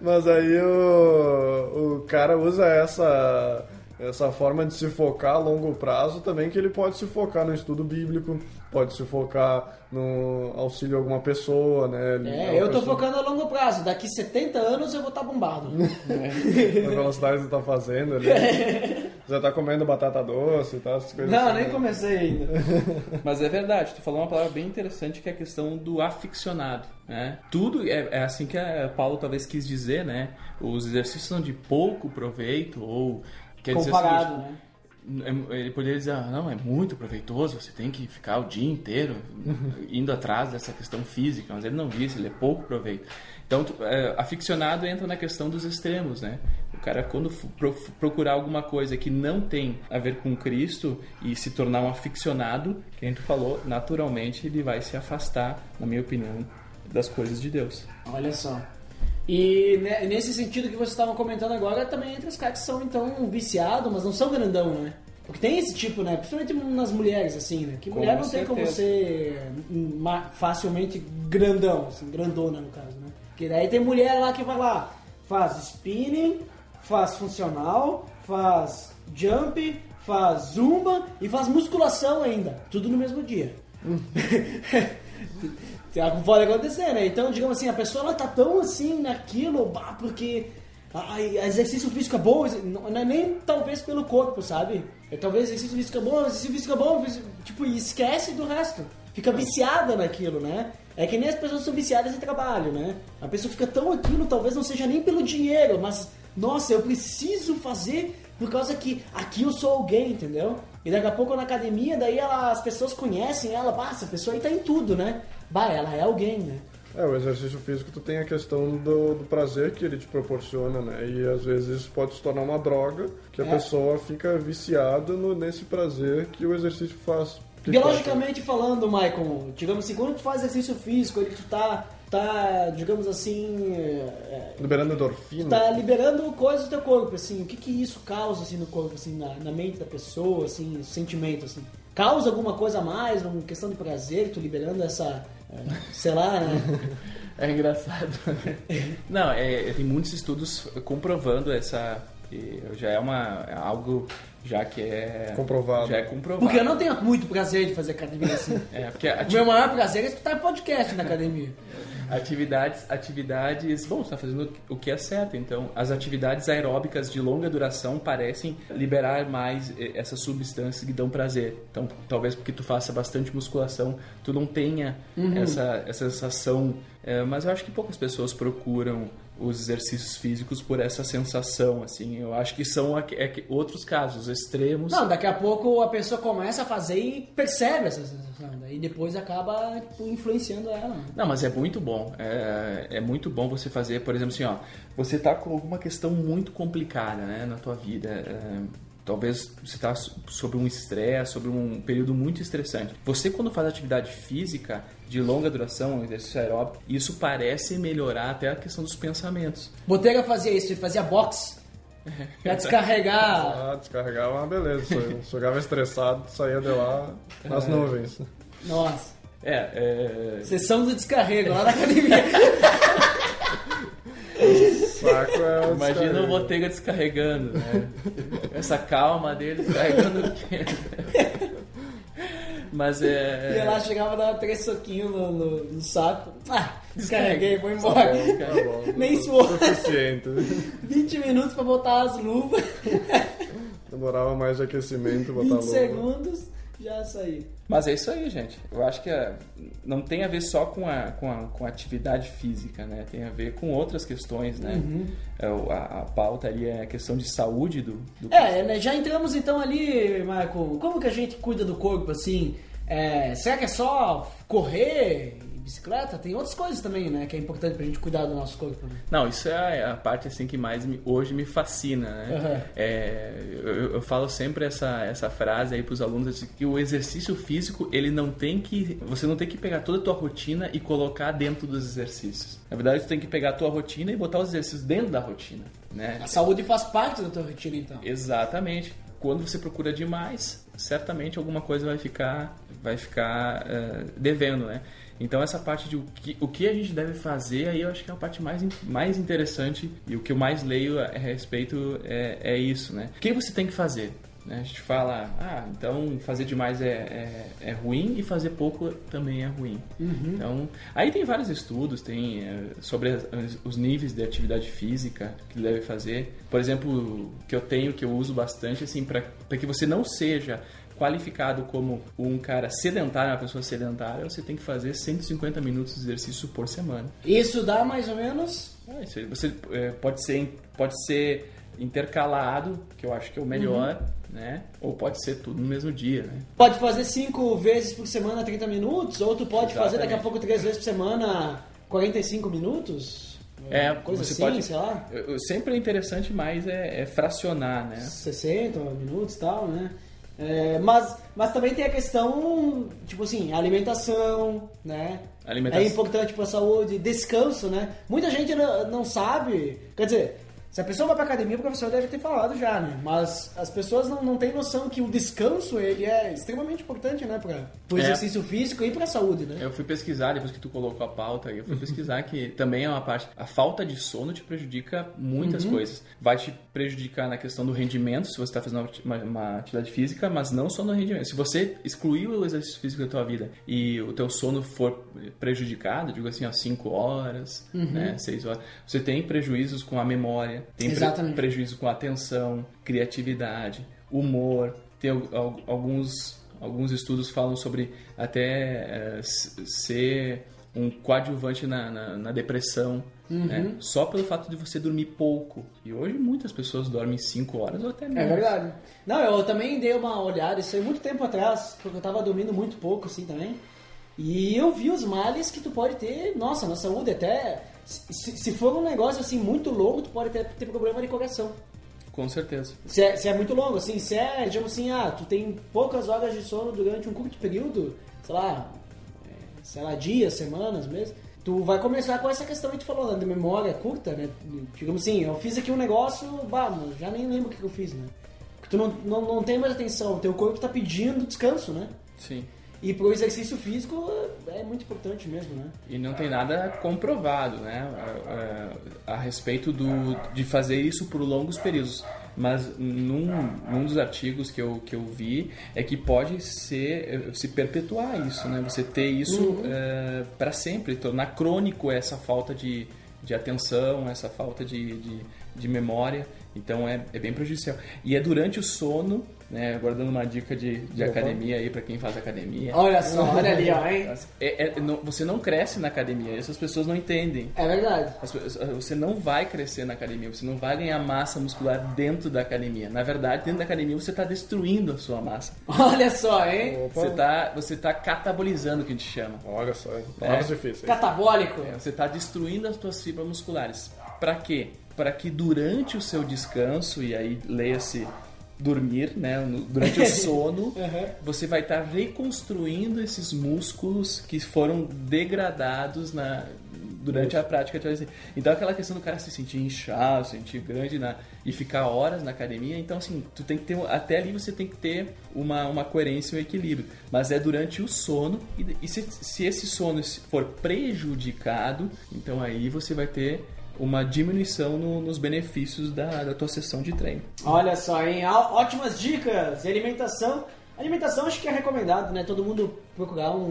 Mas aí o, o cara usa essa, essa forma de se focar a longo prazo também, que ele pode se focar no estudo bíblico, pode se focar no auxílio a alguma pessoa, né? É, uma eu tô pessoa- focando a longo prazo. Daqui 70 anos eu vou estar bombado. Na velocidade que você tá fazendo ali. Já tá comendo batata doce e tal, essas coisas Não, assim, nem né? comecei ainda. Mas é verdade, tu falou uma palavra bem interessante que é a questão do aficionado. Né? Tudo é, é assim que a Paulo talvez quis dizer, né? Os exercícios são de pouco proveito ou quer dizer Comparado, seguinte, né? É- Ele poderia dizer, ah, não, é muito proveitoso, você tem que ficar o dia inteiro indo atrás dessa questão física, mas ele não disse, ele é pouco proveito. Então, é, aficionado entra na questão dos extremos, né? O cara, quando procurar alguma coisa que não tem a ver com Cristo e se tornar um aficionado, que a gente falou, naturalmente ele vai se afastar, na minha opinião, das coisas de Deus. Olha só. E ne- nesse sentido que vocês estavam comentando agora, também entre os caras que são então viciados, mas não são grandão, né? Porque tem esse tipo, né? Principalmente nas mulheres, assim, né? Que Com mulher não tem como certeza. ser facilmente grandão, assim, grandona no caso, né? Porque daí tem mulher lá que vai lá, faz spinning, faz funcional, faz jump, faz zumba e faz musculação ainda. Tudo no mesmo dia. Tem algo pode acontecer, né? Então, digamos assim, a pessoa ela tá tão assim naquilo, bah, porque ai, exercício físico é bom, não é nem talvez pelo corpo, sabe? É talvez exercício físico é bom, exercício físico é bom, tipo, e esquece do resto. Fica viciada naquilo, né? É que nem as pessoas são viciadas em trabalho, né? A pessoa fica tão aquilo, talvez não seja nem pelo dinheiro, mas, nossa, eu preciso fazer por causa que aqui eu sou alguém, entendeu? E daqui a pouco na academia, daí ela, as pessoas conhecem ela, bah, essa pessoa aí tá em tudo, né? Bah, ela é alguém, né? É, o exercício físico tu tem a questão do, do, prazer que ele te proporciona, né? E às vezes isso pode se tornar uma droga, que a é. pessoa fica viciada no, nesse prazer que o exercício faz. Biologicamente falando, Michael, digamos assim, quando tu faz exercício físico, ele tu tá, tá digamos assim... É, liberando endorfina. Tá liberando coisas do teu corpo, assim, o que que isso causa, assim, no corpo, assim, na, na mente da pessoa, assim, sentimento, assim. Causa alguma coisa a mais, uma questão de prazer, tu liberando essa, é, sei lá, né? É engraçado. Não, é, tem muitos estudos comprovando essa já é uma é algo já que é comprovado. Já é comprovado. Porque eu não tenho muito prazer de fazer academia assim. É, porque o meu maior prazer é escutar podcast na academia. atividades, atividades, bom, está fazendo o que é certo. Então, as atividades aeróbicas de longa duração parecem liberar mais eh, essas substâncias que dão prazer. Então, talvez porque tu faça bastante musculação, tu não tenha uhum. essa, essa sensação. É, mas eu acho que poucas pessoas procuram os exercícios físicos por essa sensação, assim. Eu acho que são é outros casos extremos. Não, daqui a pouco a pessoa começa a fazer e percebe essa sensação, e depois acaba tipo, influenciando ela. Né? Não, mas é muito bom. É, é muito bom você fazer, por exemplo, assim, ó, você tá com alguma questão muito complicada, né, na tua vida. É, Talvez você está sobre um estresse, sobre um período muito estressante. Você, quando faz atividade física de longa duração, um exercício aeróbico, isso parece melhorar até a questão dos pensamentos. Botega fazia isso, ele fazia boxe. Pra descarregar. Ah, descarregar é uma beleza. Chegava estressado, saía de lá nas é. nuvens. Nossa. É, é... Sessão do descarrego lá na academia. Saco é o Imagina o Botega descarregando, né? Essa calma dele descarregando o quê? Mas é. E lá chegava, dava três soquinhos no, no, no saco. Ah, descarreguei, vou embora. Tá bom, tá bom. Nem suou. Suficiente. 20 minutos pra botar as luvas. Demorava mais de aquecimento botar 20 luva. segundos já saí. Mas é isso aí, gente. Eu acho que é, não tem a ver só com a, com, a, com a atividade física, né? Tem a ver com outras questões, né? Uhum. É, a, a, pauta ali é a questão de saúde do... do é, né? já entramos então ali, Marco. Como que a gente cuida do corpo, assim? É, será que é só correr bicicleta, tem outras coisas também, né? Que é importante pra gente cuidar do nosso corpo. Né? Não, isso é a parte assim que mais me, hoje me fascina, né? Uhum. É, eu, eu, falo sempre essa, essa frase aí pros alunos assim, que o exercício físico ele não tem que você não tem que pegar toda a tua rotina e colocar dentro dos exercícios. Na verdade, você tem que pegar a tua rotina e botar os exercícios dentro da rotina, né? A saúde faz parte da tua rotina, então. Exatamente. Quando você procura demais, certamente alguma coisa vai ficar vai ficar uh, devendo, né? Então essa parte de o que, o que a gente deve fazer, aí eu acho que é a parte mais, mais interessante e o que eu mais leio a respeito é, é isso, né? O que você tem que fazer? Né? A gente fala, ah, então fazer demais é, é, é, ruim e fazer pouco também é ruim. Uhum. Então, aí tem vários estudos, tem é, sobre as, os níveis de atividade física que deve fazer. Por exemplo, que eu tenho, que eu uso bastante, assim, para que você não seja qualificado como um cara sedentário, uma pessoa sedentária, você tem que fazer 150 minutos de exercício por semana. Isso dá mais ou menos? É, você é, pode ser pode ser intercalado, que eu acho que é o melhor, uhum. né? Ou pode ser tudo no mesmo dia, né? Pode fazer cinco vezes por semana 30 minutos, ou tu pode Exatamente. fazer daqui a pouco três vezes por semana 45 minutos? É, coisa você assim, pode, sei lá. Sempre é interessante, mas é, é fracionar, né? 60 minutos e tal, né? É, mas, mas também tem a questão, tipo assim, alimentação, né? Alimentação. É importante para a saúde, descanso, né? Muita gente não, não sabe, quer dizer, Se a pessoa vai pra academia, o professor deve ter falado já, né? Mas as pessoas não, não têm noção que o descanso, ele é extremamente importante, né? Pra, pro É. exercício físico e pra saúde, né? Eu fui pesquisar, depois que tu colocou a pauta, eu fui pesquisar que também é uma parte. A falta de sono te prejudica muitas coisas. Vai te prejudicar na questão do rendimento, se você está fazendo uma, uma atividade física, mas não só no rendimento. Se você excluir o exercício físico da tua vida e o teu sono for prejudicado, digo assim, ó, 5 horas, né, 6 horas, você tem prejuízos com a memória, tem pre- prejuízo com atenção, criatividade, humor, tem al- al- alguns alguns estudos falam sobre até s- ser um coadjuvante na, na, na depressão, Uhum. né? só pelo fato de você dormir pouco. E hoje muitas pessoas dormem 5 horas ou até menos. É verdade. Não, eu também dei uma olhada, isso aí muito tempo atrás, porque eu tava dormindo muito pouco, assim, também. E eu vi os males que tu pode ter, nossa, na saúde até... Se, se for um negócio, assim, muito longo, tu pode ter, ter problema de coração. Com certeza. Se é, se é muito longo, assim, se é, digamos assim, ah, tu tem poucas horas de sono durante um curto período, sei lá, é, sei lá, dias, semanas mesmo, tu vai começar com essa questão que tu falou, né, de memória curta, né? Digamos assim, eu fiz aqui um negócio, bah, já nem lembro o que que eu fiz, né? Porque tu não, não, não tem mais atenção, teu corpo tá pedindo descanso, né? Sim. E pro exercício físico é muito importante mesmo, né? E não tem nada comprovado, né, a, a- a respeito do, de fazer isso por longos períodos. Mas num, num dos artigos que eu, que eu vi é que pode ser se perpetuar isso, né? Você ter isso para sempre, tornar crônico essa falta de, de atenção, essa falta de, de, de memória. Então é, é bem prejudicial. E é durante o sono, né? Agora dando uma dica de, de Opa. academia aí para quem faz academia. Olha só, olha ali, ó, hein? É- é- não- você não cresce na academia, essas pessoas não entendem. É verdade. As Você não vai crescer na academia, você não vai ganhar massa muscular dentro da academia. Na verdade, dentro da academia você está destruindo a sua massa. Olha só, hein? Opa, Você está você tá catabolizando, o que a gente chama. olha só, hein? palavras É. difíceis. Catabólico. É, Você está destruindo as suas fibras musculares. Para quê? Para que durante o seu descanso, e aí leia-se dormir, né? Durante o sono, Uhum. você vai estar reconstruindo esses músculos que foram degradados na, durante a prática de. Então aquela questão do cara se sentir inchado, se sentir grande na, e ficar horas na academia, então assim, tu tem que ter, até ali você tem que ter uma, uma coerência e um equilíbrio. Mas é durante o sono, e, e se, se esse sono for prejudicado, então aí você vai ter uma diminuição no- nos benefícios da, da tua sessão de treino. Olha só, hein? Ótimas dicas alimentação. Alimentação acho que é recomendado, né? Todo mundo procurar um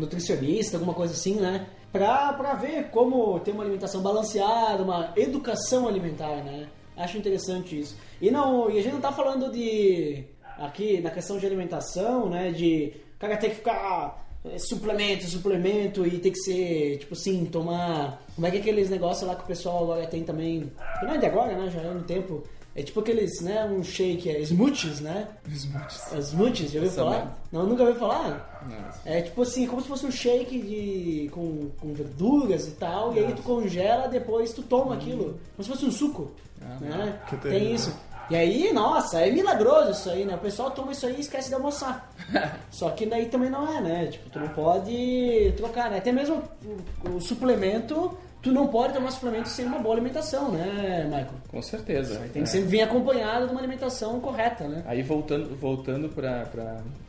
nutricionista, alguma coisa assim, né? Pra, pra ver como ter uma alimentação balanceada, uma educação alimentar, né? Acho interessante isso. E, não, e a gente não tá falando de... Aqui, na questão de alimentação, né? De cara ter que ficar suplemento, suplemento e ter que ser, tipo assim, tomar. Como é que é aqueles negócios lá que o pessoal agora tem também. que Não é de agora, né? Já é no tempo. É tipo aqueles, né? Um shake, é smoothies, né? Smoothies. Smoothies, já ouviu Essa falar? mesmo. Não, nunca ouviu falar? Nossa. É tipo assim, como se fosse um shake de, com, com verduras e tal, e aí tu congela, depois tu toma aquilo. Como se fosse um suco. né? Que Tem terrível. isso. E aí, nossa, é milagroso isso aí, né? O pessoal toma isso aí e esquece de almoçar. Só que daí também não é, né? Tipo, tu não pode trocar, né? Até mesmo o, o suplemento, tu não pode tomar suplemento sem uma boa alimentação, né, Michael? Com certeza. Tem que É. sempre vir acompanhado de uma alimentação correta, né? Aí voltando, voltando para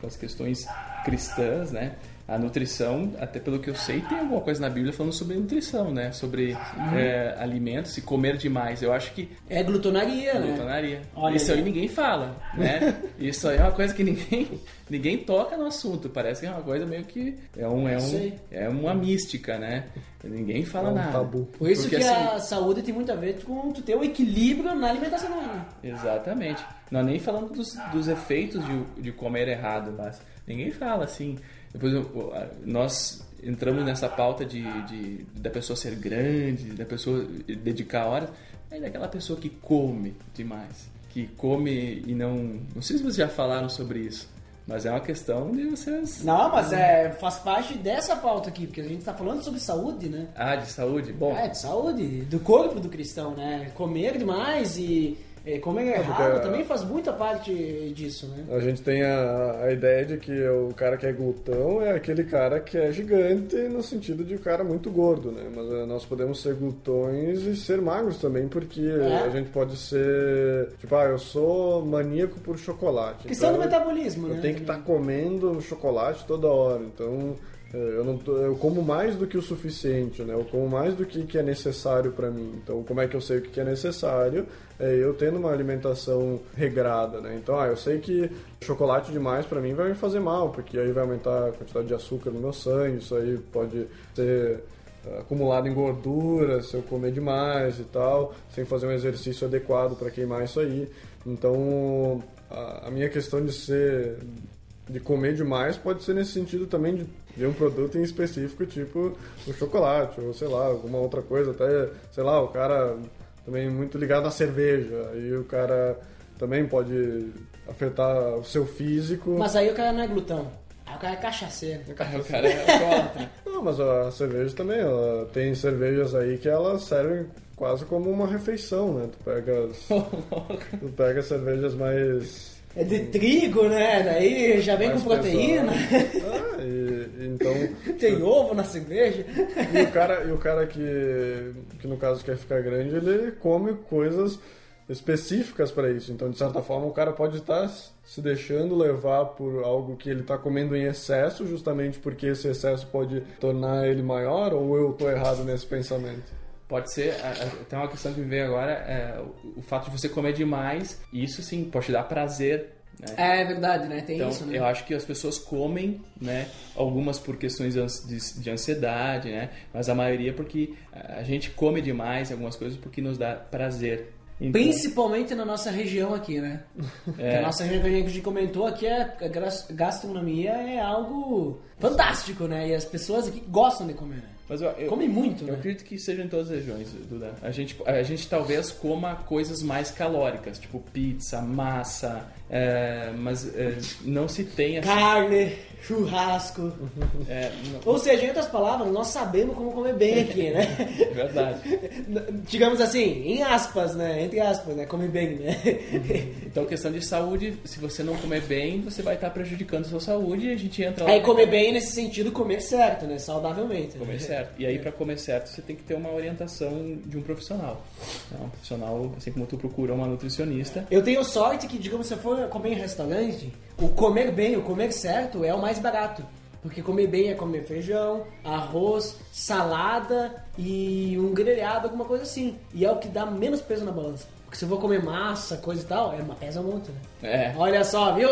as questões cristãs, né? A nutrição, até pelo que eu sei, tem alguma coisa na Bíblia falando sobre nutrição, né? Sobre é, alimentos e comer demais. Eu acho que É glutonaria, né? glutonaria. Olha Isso aí ninguém fala, né? Isso aí é uma coisa que ninguém, ninguém toca no assunto. Parece que é uma coisa meio que é um é um é uma mística, né? Ninguém fala É um nada. tabu. Por isso Porque, que assim, a saúde tem muito a ver com tu ter o equilíbrio na alimentação, né? Exatamente. Não nem falando dos, dos efeitos de, de comer errado, mas ninguém fala assim. Depois nós entramos nessa pauta de, de- da pessoa ser grande, da pessoa dedicar horas, mas daquela pessoa que come demais, que come e não. Não sei se vocês já falaram sobre isso, mas é uma questão de vocês. Não, mas é, faz parte dessa pauta aqui, porque a gente tá falando sobre saúde, né? Ah, de saúde? Bom, É, de saúde, do corpo do cristão, né? Comer demais e É, comer errado porque- também faz muita parte disso, né? A gente tem a, a ideia de que o cara que é glutão é aquele cara que é gigante no sentido de um cara muito gordo, né? Mas eh, nós podemos ser glutões e ser magros também, porque É. a gente pode ser... Tipo, ah, eu sou maníaco por chocolate. Questão do então metabolismo, Eu né? tenho que estar também. comendo chocolate toda hora, então... eh, Eu, não tô- eu como mais do que o suficiente, né? Eu como mais do que, que é necessário para mim. Então, como é que eu sei o que que é necessário? É eu tendo uma alimentação regrada, né? Então, ah, eu sei que chocolate demais para mim vai me fazer mal, porque aí vai aumentar a quantidade de açúcar no meu sangue, isso aí pode ser ah, acumulado em gordura se eu comer demais e tal, sem fazer um exercício adequado para queimar isso aí. Então, a minha questão de ser de comer demais pode ser nesse sentido também de, de um produto em específico, tipo o chocolate, ou sei lá, alguma outra coisa, até, sei lá, o cara também muito ligado à cerveja, aí o cara também pode afetar o seu físico. Mas aí o cara não é glutão. Aí o cara é cachaceiro. O cara é alcoólatra. Não, mas a cerveja também, ela tem cervejas aí que elas servem quase como uma refeição, né? Tu pega as, tu pega cervejas mais É de trigo, né? Daí já vem mais com proteína. Ah, e, então Tem ovo na cerveja. E o cara, e o cara que, que no caso quer ficar grande, ele come coisas específicas para isso. Então, de certa forma, o cara pode estar se deixando levar por algo que ele está comendo em excesso, justamente porque esse excesso pode tornar ele maior, ou eu estou errado nesse pensamento? Pode ser, a- a- tem uma questão que me veio agora, é o, o fato de você comer demais, isso sim pode te dar prazer, né? É verdade, né? Tem Então, isso, né? eu acho que as pessoas comem, né? Algumas por questões de ans- de, de ansiedade, né? Mas a maioria porque a gente come demais algumas coisas porque nos dá prazer. Então, Principalmente na nossa região aqui, né? É. A nossa região que a gente comentou aqui, é, a gas- gastronomia é algo fantástico, né? E as pessoas aqui gostam de comer, né? Mas eu, eu, Come muito, Eu né? acredito que seja em todas as regiões, Duda. A gente, a gente talvez coma coisas mais calóricas, tipo pizza, massa, é, mas é, não se tem. Carne, churrasco. É, não- Ou seja, em outras palavras, nós sabemos como comer bem aqui, né? é verdade. Digamos assim, em aspas, né? Entre aspas, né? Comer bem, né? Então, questão de saúde, se você não comer bem, você vai estar prejudicando a sua saúde e a gente entra lá. Aí comer bem nesse sentido, comer certo, né? Saudavelmente. né? Comer certo. E aí, para comer certo, você tem que ter uma orientação de um profissional. né? Um profissional, assim como tu procura uma nutricionista. Eu tenho sorte que, digamos, se eu for comer em restaurante, o comer bem, o comer certo é o mais barato. Porque comer bem é comer feijão, arroz, salada e um grelhado, alguma coisa assim. E é o que dá menos peso na balança. Porque se eu vou comer massa, coisa e tal, é uma pesa muito, né? É. Olha só, viu?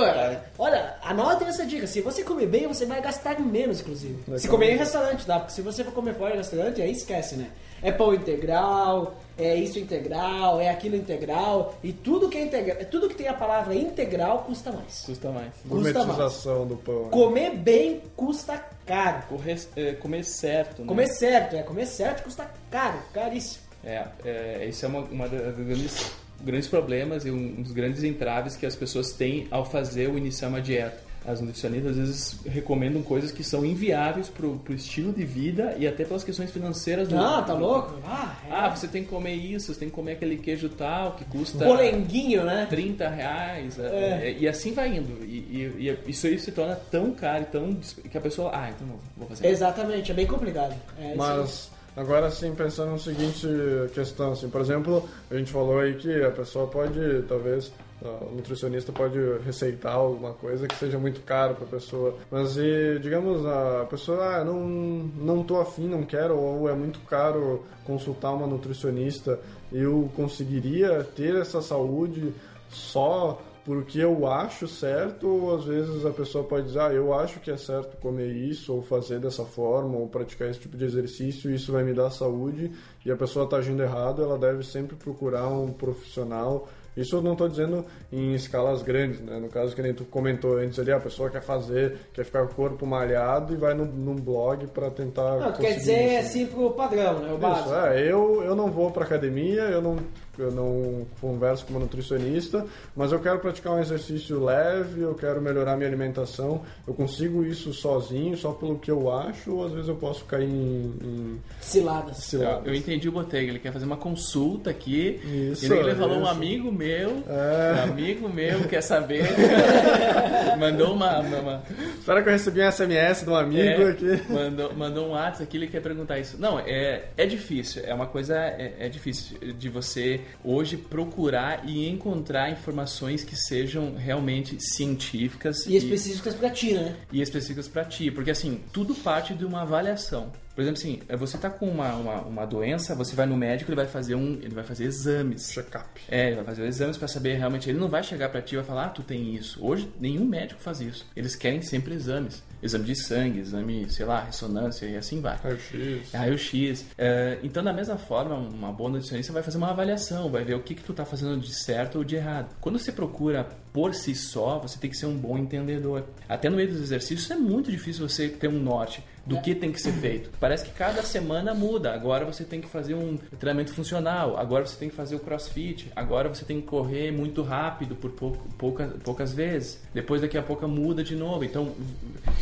Olha, anotem essa dica. Se você comer bem, você vai gastar menos, inclusive. Se comer em restaurante, tá? Porque se você for comer fora em restaurante, aí esquece, né? É pão integral, é isso integral, é aquilo integral. E tudo que é integral, tudo que tem a palavra integral custa mais. Custa mais. Gourmetização do pão. né? Comer bem custa caro. Correr, é, comer certo, né? Comer certo, é. Comer certo custa caro, caríssimo. É, é, esse é uma, uma das grandes, grandes problemas e um dos grandes entraves que as pessoas têm ao fazer ou iniciar uma dieta. As nutricionistas às vezes recomendam coisas que são inviáveis pro, pro estilo de vida e até pelas questões financeiras do Ah, tá louco? Ah, é. Ah, você tem que comer isso, você tem que comer aquele queijo tal que custa Polenguinho, né? 30 reais. é, É. é, E assim vai indo. E, e- e isso aí se torna tão caro e tão. que a pessoa. Ah, então não, vou fazer. Exatamente, é bem complicado. É. Mas agora sim, pensando na seguinte questão, assim, por exemplo, a gente falou aí que a pessoa pode, talvez, o nutricionista pode receitar alguma coisa que seja muito caro para a pessoa, mas e, digamos, a pessoa, ah, não, não tô afim, não quero, ou é muito caro consultar uma nutricionista, eu conseguiria ter essa saúde só porque eu acho certo, ou às vezes a pessoa pode dizer, ah, eu acho que é certo comer isso, ou fazer dessa forma, ou praticar esse tipo de exercício, isso vai me dar saúde, e a pessoa está agindo errado, ela deve sempre procurar um profissional. Isso eu não estou dizendo em escalas grandes, né? No caso que nem tu comentou antes ali, a pessoa quer fazer, quer ficar com o corpo malhado e vai num, num blog para tentar Não, tu quer dizer isso. assim pro padrão, né? O básico. Isso, é, eu, eu não vou pra academia, eu não eu não converso com uma nutricionista, mas eu quero praticar um exercício leve, eu quero melhorar minha alimentação. Eu consigo isso sozinho, só pelo que eu acho, ou às vezes eu posso cair em, em Ciladas. ciladas. Eu entendi o Botega, ele quer fazer uma consulta aqui. Isso, e ele falou um isso. amigo meu, É. um amigo meu quer saber. mandou uma, uma, uma- Espera que eu recebi um SMS de um amigo é, aqui. mandou, mandou um WhatsApp aqui, ele quer perguntar isso. Não, é, é difícil, é uma coisa, é, é difícil de você hoje procurar e encontrar informações que sejam realmente científicas E específicas pra ti, né? e específicas para ti, porque assim, tudo parte de uma avaliação. Por exemplo, assim, você tá com uma, uma, uma doença, você vai no médico, ele vai fazer um, ele vai fazer exames. Check-up. É, ele vai fazer exames para saber realmente. Ele não vai chegar para ti e vai falar, ah, tu tem isso. Hoje, nenhum médico faz isso. Eles querem sempre exames. Exame de sangue, exame, sei lá, ressonância e assim vai. Raio-X. Raio-X. É, então, da mesma forma, uma boa nutricionista vai fazer uma avaliação, vai ver o que, que tu tá fazendo de certo ou de errado. Quando você procura por si só, você tem que ser um bom entendedor. Até no meio dos exercícios é muito difícil você ter um norte do que tem que ser feito. Parece que cada semana muda. Agora você tem que fazer um treinamento funcional, agora você tem que fazer o crossfit, agora você tem que correr muito rápido por pouco, poucas, poucas vezes. Depois daqui a pouco muda de novo. Então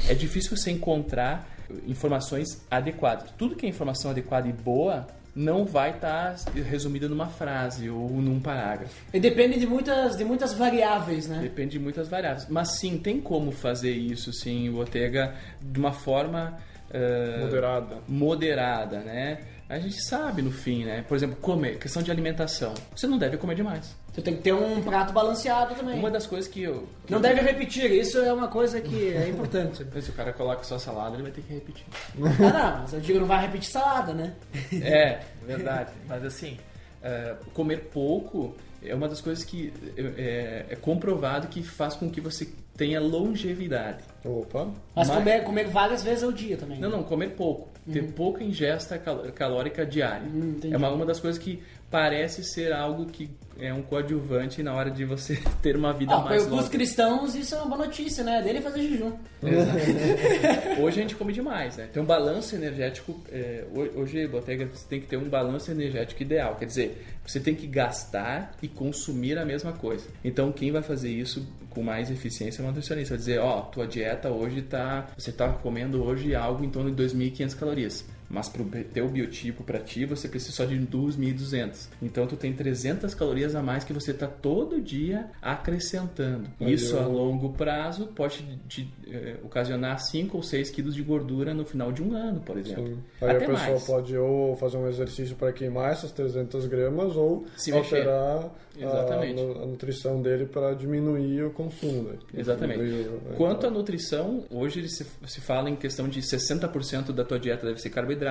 é difícil você encontrar informações adequadas. Tudo que é informação adequada e boa não vai estar resumida numa frase ou num parágrafo. E depende de muitas, de muitas variáveis, né? Depende de muitas variáveis. Mas sim, tem como fazer isso, sim, o Ortega, de uma forma eh, Moderada. moderada, né? A gente sabe no fim, né? Por exemplo, comer, questão de alimentação. Você não deve comer demais. Tu tem que ter um prato balanceado também. Uma das coisas que eu. que Não eu- deve repetir, isso é uma coisa que é importante. Se o cara coloca só salada, ele vai ter que repetir. ah, não, mas eu digo, não vai repetir salada, né? É, verdade. Mas assim, é, comer pouco é uma das coisas que é, é comprovado que faz com que você tenha longevidade. Opa. Mas, Mas- comer, comer várias vezes ao dia também. Não, não, comer pouco. Ter pouca ingesta cal- calórica diária. Hum, é uma, uma das coisas que parece ser algo que é um coadjuvante na hora de você ter uma vida Ah, mais para os longa. cristãos isso é uma boa notícia, né? Dele fazer jejum. Hoje a gente come demais, né? Tem um balanço energético. é, ho- hoje, Botega, você tem que ter um balanço energético ideal. Quer dizer, você tem que gastar e consumir a mesma coisa. Então, quem vai fazer isso com mais eficiência é uma nutricionista. Vai dizer, ó, tua dieta hoje tá. Você tá comendo hoje algo em torno de 2.500 calorias. Mas para o teu biotipo, para ti, você precisa só de 2.200. Então, tu tem 300 calorias a mais que você está todo dia acrescentando. Isso a longo prazo pode te, eh, ocasionar 5 ou 6 quilos de gordura no final de um ano, por exemplo. Sim. Aí Até a pessoa mais. pode ou fazer um exercício para queimar essas 300 gramas ou Se alterar a, a nutrição dele para diminuir o consumo. né? Exatamente. Diminuir Quanto à nutrição, hoje se, se fala em questão de 60% da tua dieta deve ser carboidrato,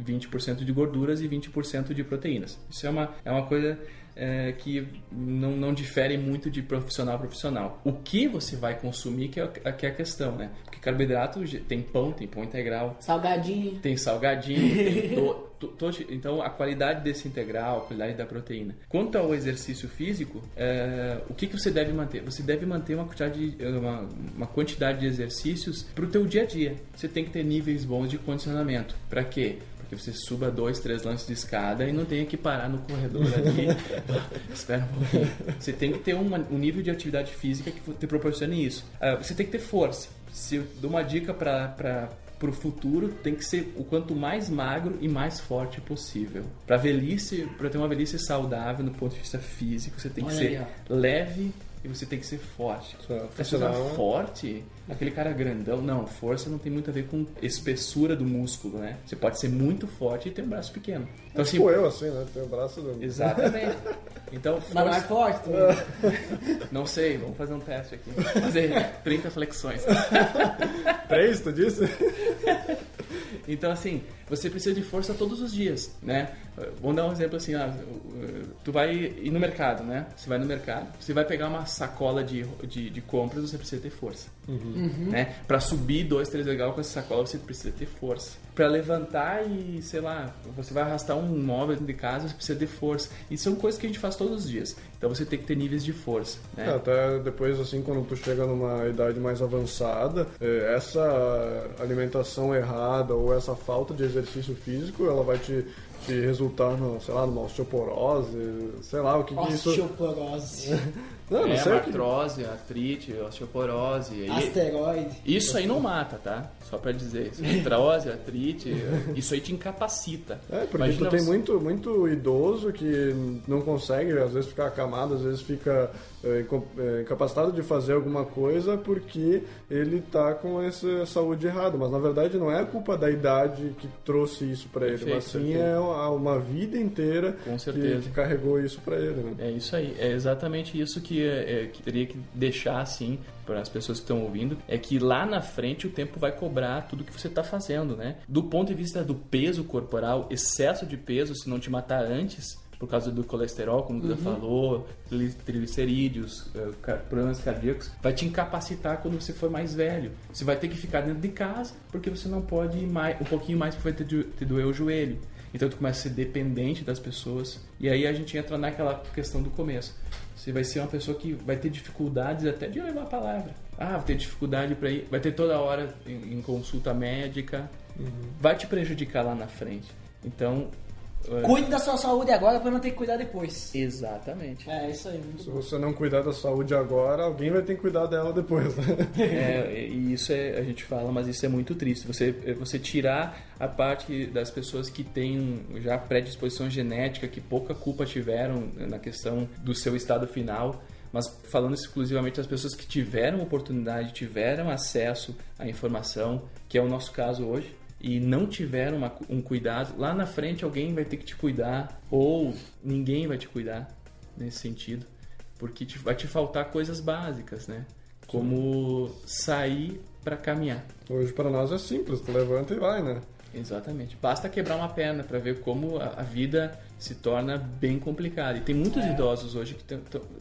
20% de gorduras e 20% de proteínas. Isso é uma, é uma coisa é, que não, não difere muito de profissional a profissional. O que você vai consumir que é, a- que é a questão, né? Porque carboidrato tem pão, tem pão integral, Salgadinho. tem salgadinho, tem to- então a qualidade desse integral, a qualidade da proteína. Quanto ao exercício físico, é, o que, que você deve manter? Você deve manter uma quantidade de, uma, uma quantidade de exercícios para o teu dia a dia. Você tem que ter níveis bons de condicionamento. Para quê? Porque você suba dois, três lances de escada e não tenha que parar no corredor ali. Espera um pouquinho. Você tem que ter uma- um nível de atividade física que te proporcione isso. Ah, você tem que ter força. Se eu dou uma dica para para o futuro, tem que ser o quanto mais magro e mais forte possível. Para velhice, para ter uma velhice saudável no ponto de vista físico, você tem que Olha ser aí, leve e você tem que ser forte. Uma Senão- forte, aquele cara grandão, não, força não tem muito a ver com espessura do músculo, né? Você pode ser muito forte e ter um braço pequeno. Então, assim, Tipo eu, assim, né? Tem o braço do... exatamente. Então, Mas não é força, forte também. não sei, vamos fazer um teste aqui. Fazer 30 flexões. Três, tu disse? Então, assim, você precisa de força todos os dias, né? Vamos dar um exemplo assim, ah, tu vai ir no mercado, né? Você vai no mercado, você vai pegar uma sacola de, de, de compras, você precisa ter força, né? Para subir dois, três degraus com essa sacola, você precisa ter força. Para levantar e, sei lá, você vai arrastar um móvel de casa, você precisa ter força. E são coisas que a gente faz todos os dias. Então você tem que ter níveis de força, né? É, até depois, assim, quando tu chega numa idade mais avançada, eh, essa alimentação errada ou essa falta de exercício físico, ela vai te, que resultar, no, sei lá, numa osteoporose, sei lá, o que, que isso... Osteoporose. Não, não é, sei o que... artrose, artrite, osteoporose. E- Asteroide. Isso aí não mata, tá? Só pra dizer. Isso, Artrose, artrite, isso aí te incapacita. É, porque Imagina tu tem você- muito, muito idoso que não consegue, às vezes, ficar acamado, às vezes fica incapacitado de fazer alguma coisa porque ele tá com essa saúde errada. Mas, na verdade, não é a culpa da idade que trouxe isso para ele, mas sim perfeito. é uma vida inteira Com que, certeza. que carregou isso para ele, né? É isso aí, é exatamente isso que, é, é, que teria que deixar assim para as pessoas que estão ouvindo, é que lá na frente o tempo vai cobrar tudo que você está fazendo, né? Do ponto de vista do peso corporal, excesso de peso, se não te matar antes, por causa do colesterol, como o Duda falou, tri- triglicerídeos, eh, problemas cardíacos, vai te incapacitar quando você for mais velho. Você vai ter que ficar dentro de casa porque você não pode ir mais, um pouquinho mais porque vai te, do- te doer o joelho. Então tu começa a ser dependente das pessoas. E aí a gente entra naquela questão do começo. Você vai ser uma pessoa que vai ter dificuldades até de levar a palavra. Ah, vai ter dificuldade para ir, vai ter toda hora em, em consulta médica. Vai te prejudicar lá na frente. Então, é, Cuide da sua saúde agora pra não ter que cuidar depois. exatamente. É, isso aí. Se bom. você não cuidar da saúde agora, alguém vai ter que cuidar dela depois, né? É, e isso é, a gente fala, mas isso é muito triste. Você, é você tirar a parte das pessoas que têm já predisposição genética, que pouca culpa tiveram na questão do seu estado final, mas falando exclusivamente das pessoas que tiveram oportunidade, tiveram acesso à informação, que é o nosso caso hoje, e não tiveram uma- um cuidado, lá na frente alguém vai ter que te cuidar, ou ninguém vai te cuidar nesse sentido, porque te- vai te faltar coisas básicas, né? Como sair para caminhar. Hoje para nós é simples, tu levanta e vai, né? Exatamente. Basta quebrar uma perna para ver como a, a vida se torna bem complicada. E tem muitos idosos hoje que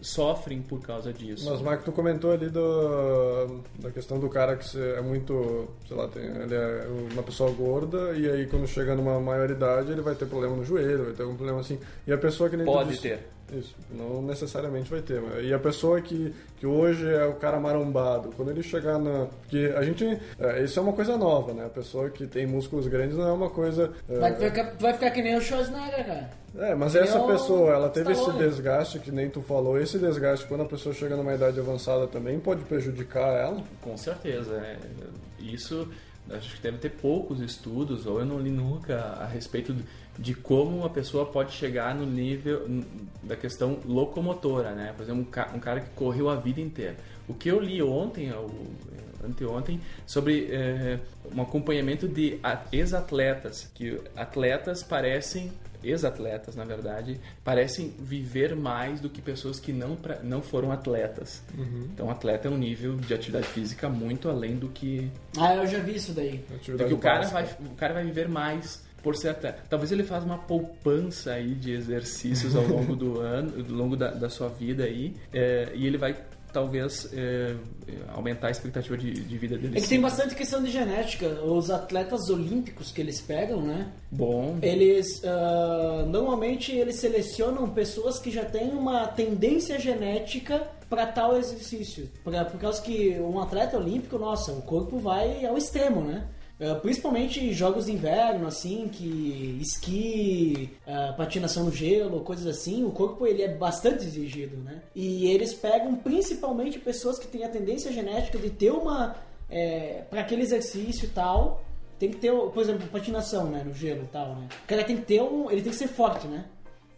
sofrem por causa disso. Mas, Marco, tu comentou ali do, da questão do cara que é muito, sei lá, tem, ele é uma pessoa gorda e aí quando chega numa maioridade ele vai ter problema no joelho, vai ter algum problema assim. E a pessoa que nem Pode disse- ter. Isso, não necessariamente vai ter. E a pessoa que, que hoje é o cara marombado, quando ele chegar na. Porque a gente. é, isso é uma coisa nova, né? A pessoa que tem músculos grandes não é uma coisa. é, Vai ficar, vai ficar que nem o Schwarzenegger, cara. é, mas Que essa pessoa, ela teve esse desgaste que nem tu falou. Esse desgaste, quando a pessoa chega numa idade avançada, também pode prejudicar ela. Com certeza. é. Isso acho que deve ter poucos estudos, ou eu não li nunca a respeito de- de como uma pessoa pode chegar no nível da questão locomotora, né? Por exemplo, um, ca- um cara que correu a vida inteira. O que eu li ontem, ou eh, anteontem, sobre eh, um acompanhamento de ex-atletas, que atletas parecem ex-atletas, na verdade, parecem viver mais do que pessoas que não, pra- não foram atletas. Então, atleta é um nível de atividade física muito além do que. Ah, eu já vi isso daí. Que o cara, básica. vai, o cara vai viver mais por atleta. Talvez ele faça uma poupança aí de exercícios ao longo do ano, ao longo da, da sua vida aí, é, e ele vai talvez é, aumentar a expectativa de, de vida dele. É que tem bastante questão de genética. Os atletas olímpicos que eles pegam, né? Bom, Eles ah, normalmente eles selecionam pessoas que já têm uma tendência genética para tal exercício. Pra, por causa que um atleta olímpico, nossa, o corpo vai ao extremo, né? Ah, principalmente jogos de inverno, assim, que esqui, ah, patinação no gelo, coisas assim, o corpo ele é bastante exigido, né? E eles pegam principalmente pessoas que têm a tendência genética de ter uma para aquele exercício e tal, tem que ter, por exemplo, patinação, né, no gelo e tal, né? O cara tem que ter um, ele tem que ser forte, né?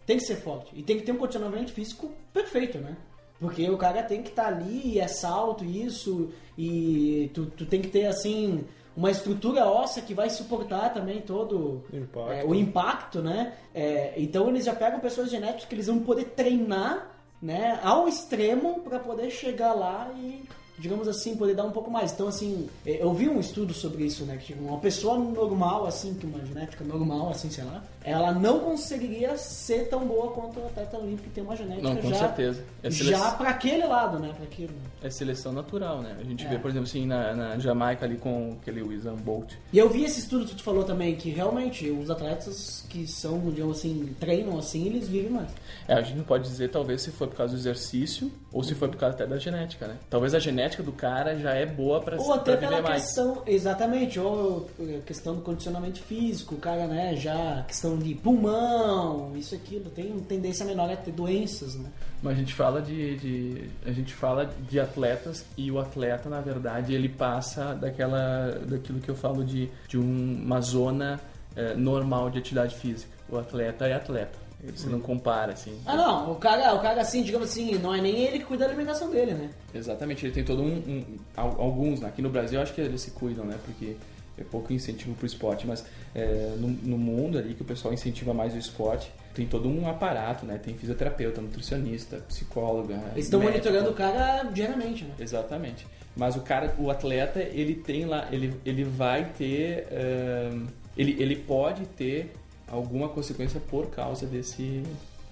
Tem que ser forte e tem que ter um condicionamento físico perfeito, né? Porque o cara tem que estar ali, e é salto, isso, e tu, tu tem que ter, assim, uma estrutura óssea que vai suportar também todo Impacto. é, o impacto, né? É, então eles já pegam pessoas genéticas que eles vão poder treinar, né, ao extremo para poder chegar lá e digamos assim, poder dar um pouco mais. Então, assim, é, eu vi um estudo sobre isso, né? Que tipo, uma pessoa normal, assim, que uma genética normal, assim, sei lá, ela não conseguiria ser tão boa quanto o atleta olímpico que tem uma genética Não, com já, certeza. É já seleção- para aquele lado, né? Para aquilo. é seleção natural, né? A gente É. vê, por exemplo, assim, na, na Jamaica ali com aquele Usain Bolt. E eu vi esse estudo que tu falou também, que realmente os atletas que são, digamos assim, treinam assim, eles vivem mais. É, a gente não pode dizer talvez se foi por causa do exercício ou se foi por causa até da genética, né? Talvez a genética do cara já é boa pra, Ou pra até pela mais. questão, exatamente, ou questão do condicionamento físico, o cara, né, já questão questão de pulmão, isso aquilo, tem tendência menor a ter doenças, né? Mas a gente fala de, de- a gente fala de atletas e o atleta na verdade ele passa daquela daquilo que eu falo de, de um- uma zona eh, normal de atividade física. O atleta é atleta. Você não compara assim. Ah não, o cara, o cara assim, digamos assim, não é nem ele que cuida da alimentação dele, né? Exatamente, ele tem todo um, um- al- alguns, né? aqui no Brasil eu acho que eles se cuidam, né? Porque é pouco incentivo pro esporte, mas é, no, no mundo ali que o pessoal incentiva mais o esporte, tem todo um aparato, né? Tem fisioterapeuta, nutricionista, psicóloga. Eles estão monitorando o cara diariamente, né? Exatamente. Mas o cara, o atleta, ele tem lá, ele, ele vai ter, ahn, ele, ele pode ter alguma consequência por causa desse,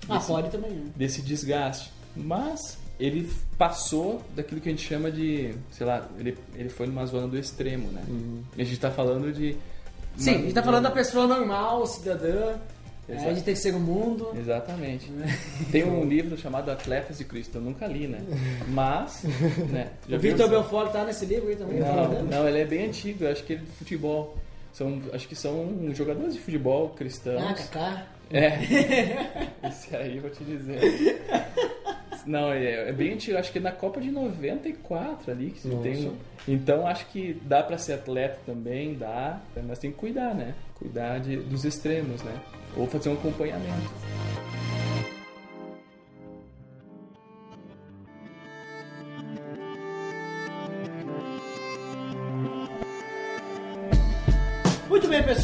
Ah, desse, pode também, né? desse desgaste. Mas ele passou daquilo que a gente chama de, sei lá, ele, ele foi numa zona do extremo, né? E a gente tá falando de... Sim, uma- a gente tá falando da pessoa normal, cidadã, é, de terceiro mundo. Exatamente. Tem um livro chamado Atletas de Cristo, eu nunca li, né? Mas, né? já O essa- Belfort tá nesse livro aí também? Não, falando? não, ele é bem antigo, eu acho que ele é de futebol. São, acho que são jogadores de futebol cristãos. Ah, Kaká. É. Esse aí eu vou te dizer. Não, é, é bem antigo, acho que é na Copa de 94 ali que Nossa. tem. Então acho que dá pra ser atleta também, dá, mas tem que cuidar, né? Cuidar de, dos extremos, né? Ou fazer um acompanhamento.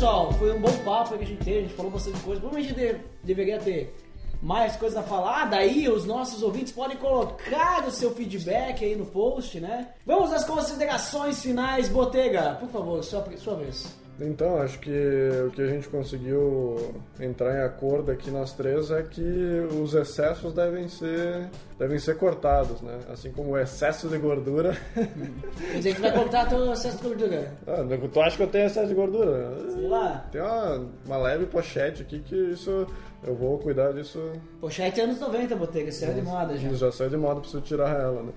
Pessoal. Foi um bom papo que a gente teve. A gente falou bastante coisa. Provavelmente de- deveria ter mais coisas a falar. Daí os nossos ouvintes podem colocar o seu feedback aí no post, né? Vamos às considerações finais. Botega, por favor, sua, sua vez. Então, acho que o que a gente conseguiu entrar em acordo aqui nós três é que os excessos devem ser, devem ser cortados, né? Assim como o excesso de gordura. Quer dizer que vai cortar teu excesso de gordura. ah, tu acha que eu tenho excesso de gordura? Sei lá. Tem uma, uma leve pochete aqui que isso eu vou cuidar disso. Pochete é anos 90, Botega. Era de moda já. Já saiu de moda, preciso tirar ela, né?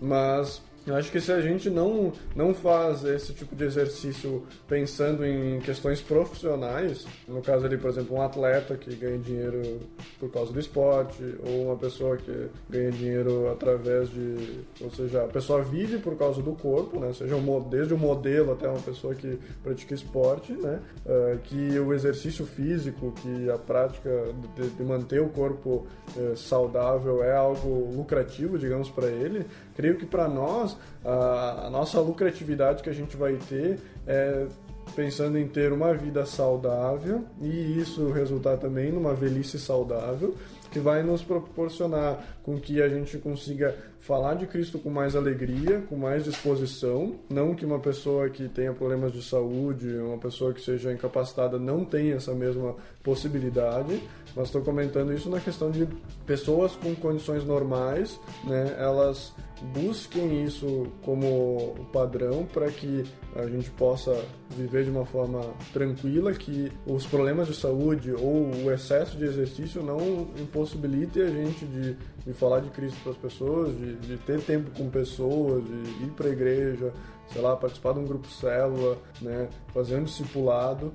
Mas eu acho que se a gente não, não faz esse tipo de exercício pensando em questões profissionais, no caso ali, por exemplo, um atleta que ganha dinheiro por causa do esporte, ou uma pessoa que ganha dinheiro através de. Ou seja, a pessoa vive por causa do corpo, né? Seja um desde o modelo até uma pessoa que pratica esporte, né? Ah, que o exercício físico, que a prática de, de manter o corpo eh, saudável é algo lucrativo, digamos, para ele. Creio que para nós, a, a nossa lucratividade que a gente vai ter é pensando em ter uma vida saudável e isso resultar também numa velhice saudável que vai nos proporcionar com que a gente consiga falar de Cristo com mais alegria, com mais disposição, não que uma pessoa que tenha problemas de saúde, uma pessoa que seja incapacitada não tenha essa mesma possibilidade, mas estou comentando isso na questão de pessoas com condições normais, né, elas busquem isso como padrão para que a gente possa viver de uma forma tranquila, que os problemas de saúde ou o excesso de exercício não impossibilite a gente de, de falar de Cristo para as pessoas, de, de ter tempo com pessoas, de ir para a igreja, sei lá, participar de um grupo célula, né, fazer um discipulado,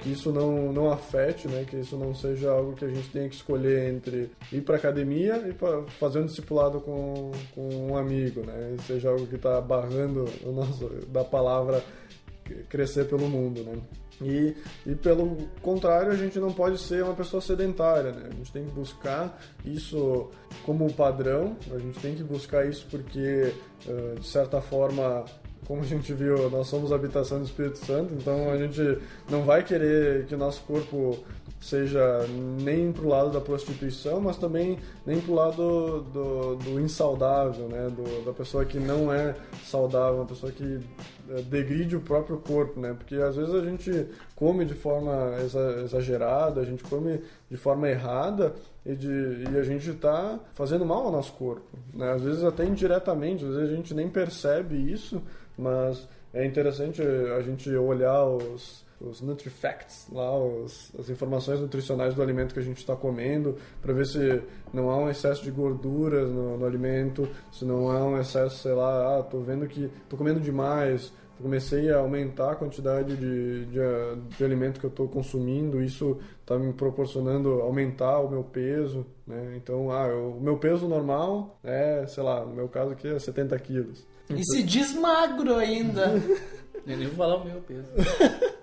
que isso não, não afete, né, que isso não seja algo que a gente tenha que escolher entre ir para academia e fazer um discipulado com, com um amigo, né, seja algo que está barrando o nosso, da palavra crescer pelo mundo, né. E, e pelo contrário, a gente não pode ser uma pessoa sedentária, né? A gente tem que buscar isso como padrão, a gente tem que buscar isso porque, de certa forma, como a gente viu, nós somos habitação do Espírito Santo, então a gente não vai querer que o nosso corpo seja nem pro lado da prostituição, mas também nem pro lado do, do insaudável, né? Do, da pessoa que não é saudável, uma pessoa que eh, degride o próprio corpo, né? Porque às vezes a gente come de forma exa- exagerada, a gente come de forma errada e, de, e a gente está fazendo mal ao nosso corpo, né? Às vezes até indiretamente, às vezes a gente nem percebe isso, mas é interessante a gente olhar os, os NutriFacts, lá os, as informações nutricionais do alimento que a gente está comendo, para ver se não há um excesso de gorduras no, no, alimento, se não há um excesso, sei lá, ah, tô vendo que tô comendo demais, comecei a aumentar a quantidade de, de, de alimento que eu estou consumindo, isso está me proporcionando aumentar o meu peso, né? Então, ah, eu, o meu peso normal é, sei lá, no meu caso aqui é 70 quilos. E se diz magro ainda. Eu nem vou falar o meu peso.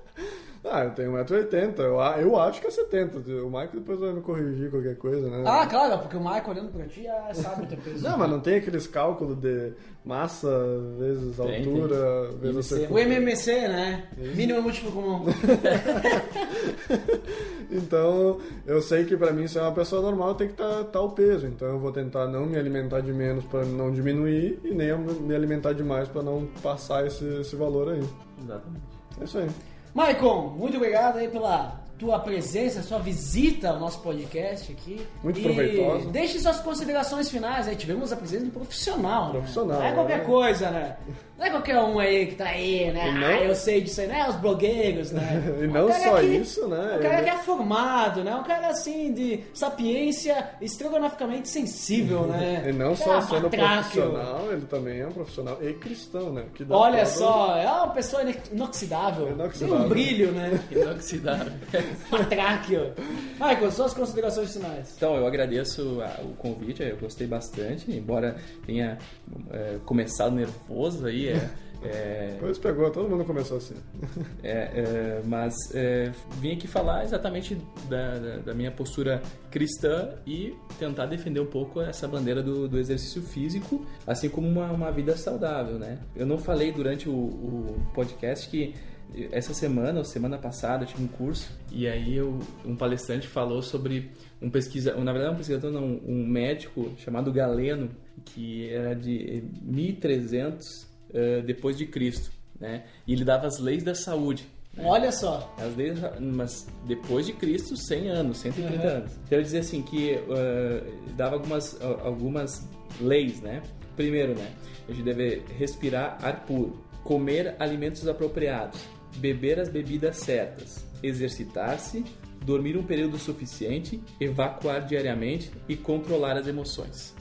Ah, eu tenho 1,80m. Eu, eu acho que é 70. O Michael depois vai me corrigir qualquer coisa, né? Ah, claro, porque o Michael olhando pra ti ah, sabe o teu peso. Não, mas não tem aqueles cálculos de massa vezes Tem, altura, vezes IMC. O MMC, né? Mínimo múltiplo comum. Então, eu sei que pra mim, se é uma pessoa normal, tem que estar tá, o peso. Então, eu vou tentar não me alimentar de menos pra não diminuir e nem me alimentar demais pra não passar esse, esse valor aí. Exatamente. É isso aí. Maicon, muito obrigado aí pela tua presença, sua visita ao nosso podcast aqui. Muito e proveitosa. Deixe suas considerações finais aí. Tivemos a presença de um profissional. né? Profissional, Não é qualquer né? coisa, né? Não é qualquer um aí que tá aí, né? Não- Ah, eu sei disso aí, né? Os blogueiros, né? E Um não cara só que- isso, né? Um cara que é formado, né? Um cara assim de sapiência estrogonoficamente sensível, né? E não Um só cara sendo batráquio. profissional, ele também é um profissional e cristão, né? Que dá Olha prova- só, é uma pessoa ino- inoxidável. Inoxidável. Tem um brilho, né? Inoxidável. Patráquio. Michael, suas considerações finais. Então, eu agradeço o convite, eu gostei bastante, embora tenha é, começado nervoso aí, é, é, Depois pegou, todo mundo começou assim. é, é, mas é, vim aqui falar exatamente da, da- da minha postura cristã e tentar defender um pouco essa bandeira do, do exercício físico, assim como uma, uma vida saudável, né? Eu não falei durante o, o podcast que essa semana ou semana passada eu tive um curso e aí eu, um palestrante falou sobre um pesquisa, na verdade um pesquisador não, um médico chamado Galeno que era de 1300 eh, depois de Cristo, né? E ele dava as leis da saúde. né? Olha só. As leis, mas depois de Cristo, 100 anos, 130 Uhum. anos. Então ele dizia assim que eh, dava algumas, algumas leis, né? Primeiro, né? A gente deve respirar ar puro, comer alimentos apropriados, beber as bebidas certas, exercitar-se, dormir um período suficiente, evacuar diariamente e controlar as emoções.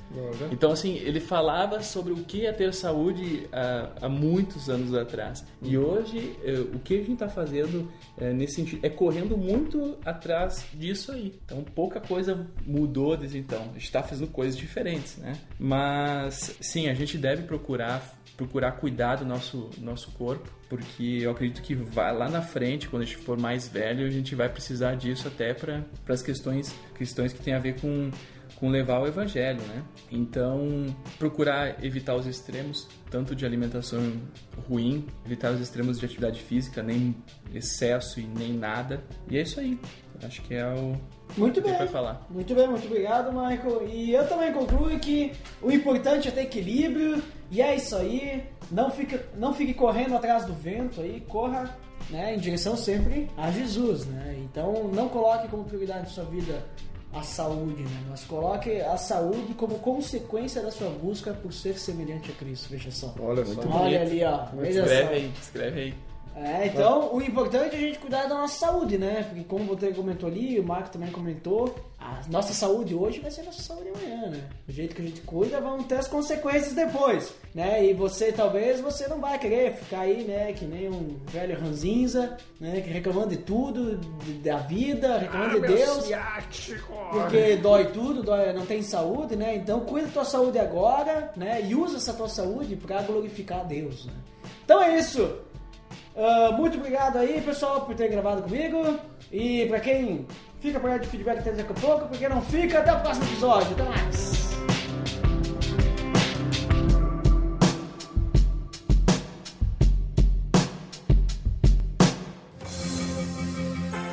Então, assim, ele falava sobre o que é ter saúde há, há muitos anos atrás. E hoje, eh, o que a gente está fazendo eh, nesse sentido é correndo muito atrás disso aí. Então, pouca coisa mudou desde então. A gente está fazendo coisas diferentes, né? Mas, sim, a gente deve procurar procurar cuidar do nosso, nosso corpo, porque eu acredito que vai lá na frente, quando a gente for mais velho, a gente vai precisar disso até para as questões, questões que tem a ver com com levar o evangelho, né? Então, procurar evitar os extremos, tanto de alimentação ruim, evitar os extremos de atividade física, nem excesso e nem nada. E é isso aí. Acho que é o Muito bem. vai falar. Muito bem, muito obrigado, Michael. E eu também concluo que o importante é ter equilíbrio. E é isso aí. Não fique, não fique correndo atrás do vento aí. Corra né, em direção sempre a Jesus, né? Então não coloque como prioridade de sua vida a saúde, né? Mas coloque a saúde como consequência da sua busca por ser semelhante a Cristo. Veja só. Olha só. Olha bonito. ali, ó. Veja Escreve só. aí, escreve aí. É, então o importante é a gente cuidar da nossa saúde, né? Porque como você comentou ali, o Marco também comentou, a nossa saúde hoje vai ser a nossa saúde amanhã, né? Do jeito que a gente cuida, vão ter as consequências depois, né? E você, talvez, você não vai querer ficar aí, né? Que nem um velho ranzinza, né? Que reclamando de tudo, de- da vida, reclamando de Deus. Porque dói tudo, dói, não tem saúde, né? Então cuida da tua saúde agora, né? E usa essa tua saúde para glorificar a Deus, né? Então é isso. Ah, muito obrigado aí, pessoal, por ter gravado comigo. E pra quem fica por aí de feedback até daqui a pouco, pra quem não fica, até o próximo episódio. Até mais.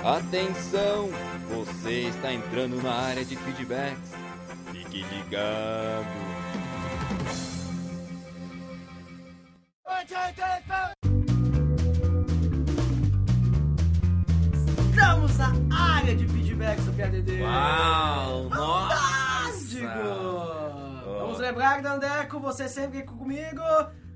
Atenção! Você está entrando na área de feedbacks. Fique ligado. Estamos na área de feedbacks do PADD. Uau! Fantástico! Vamos lembrar, Dandeco, você sempre comigo.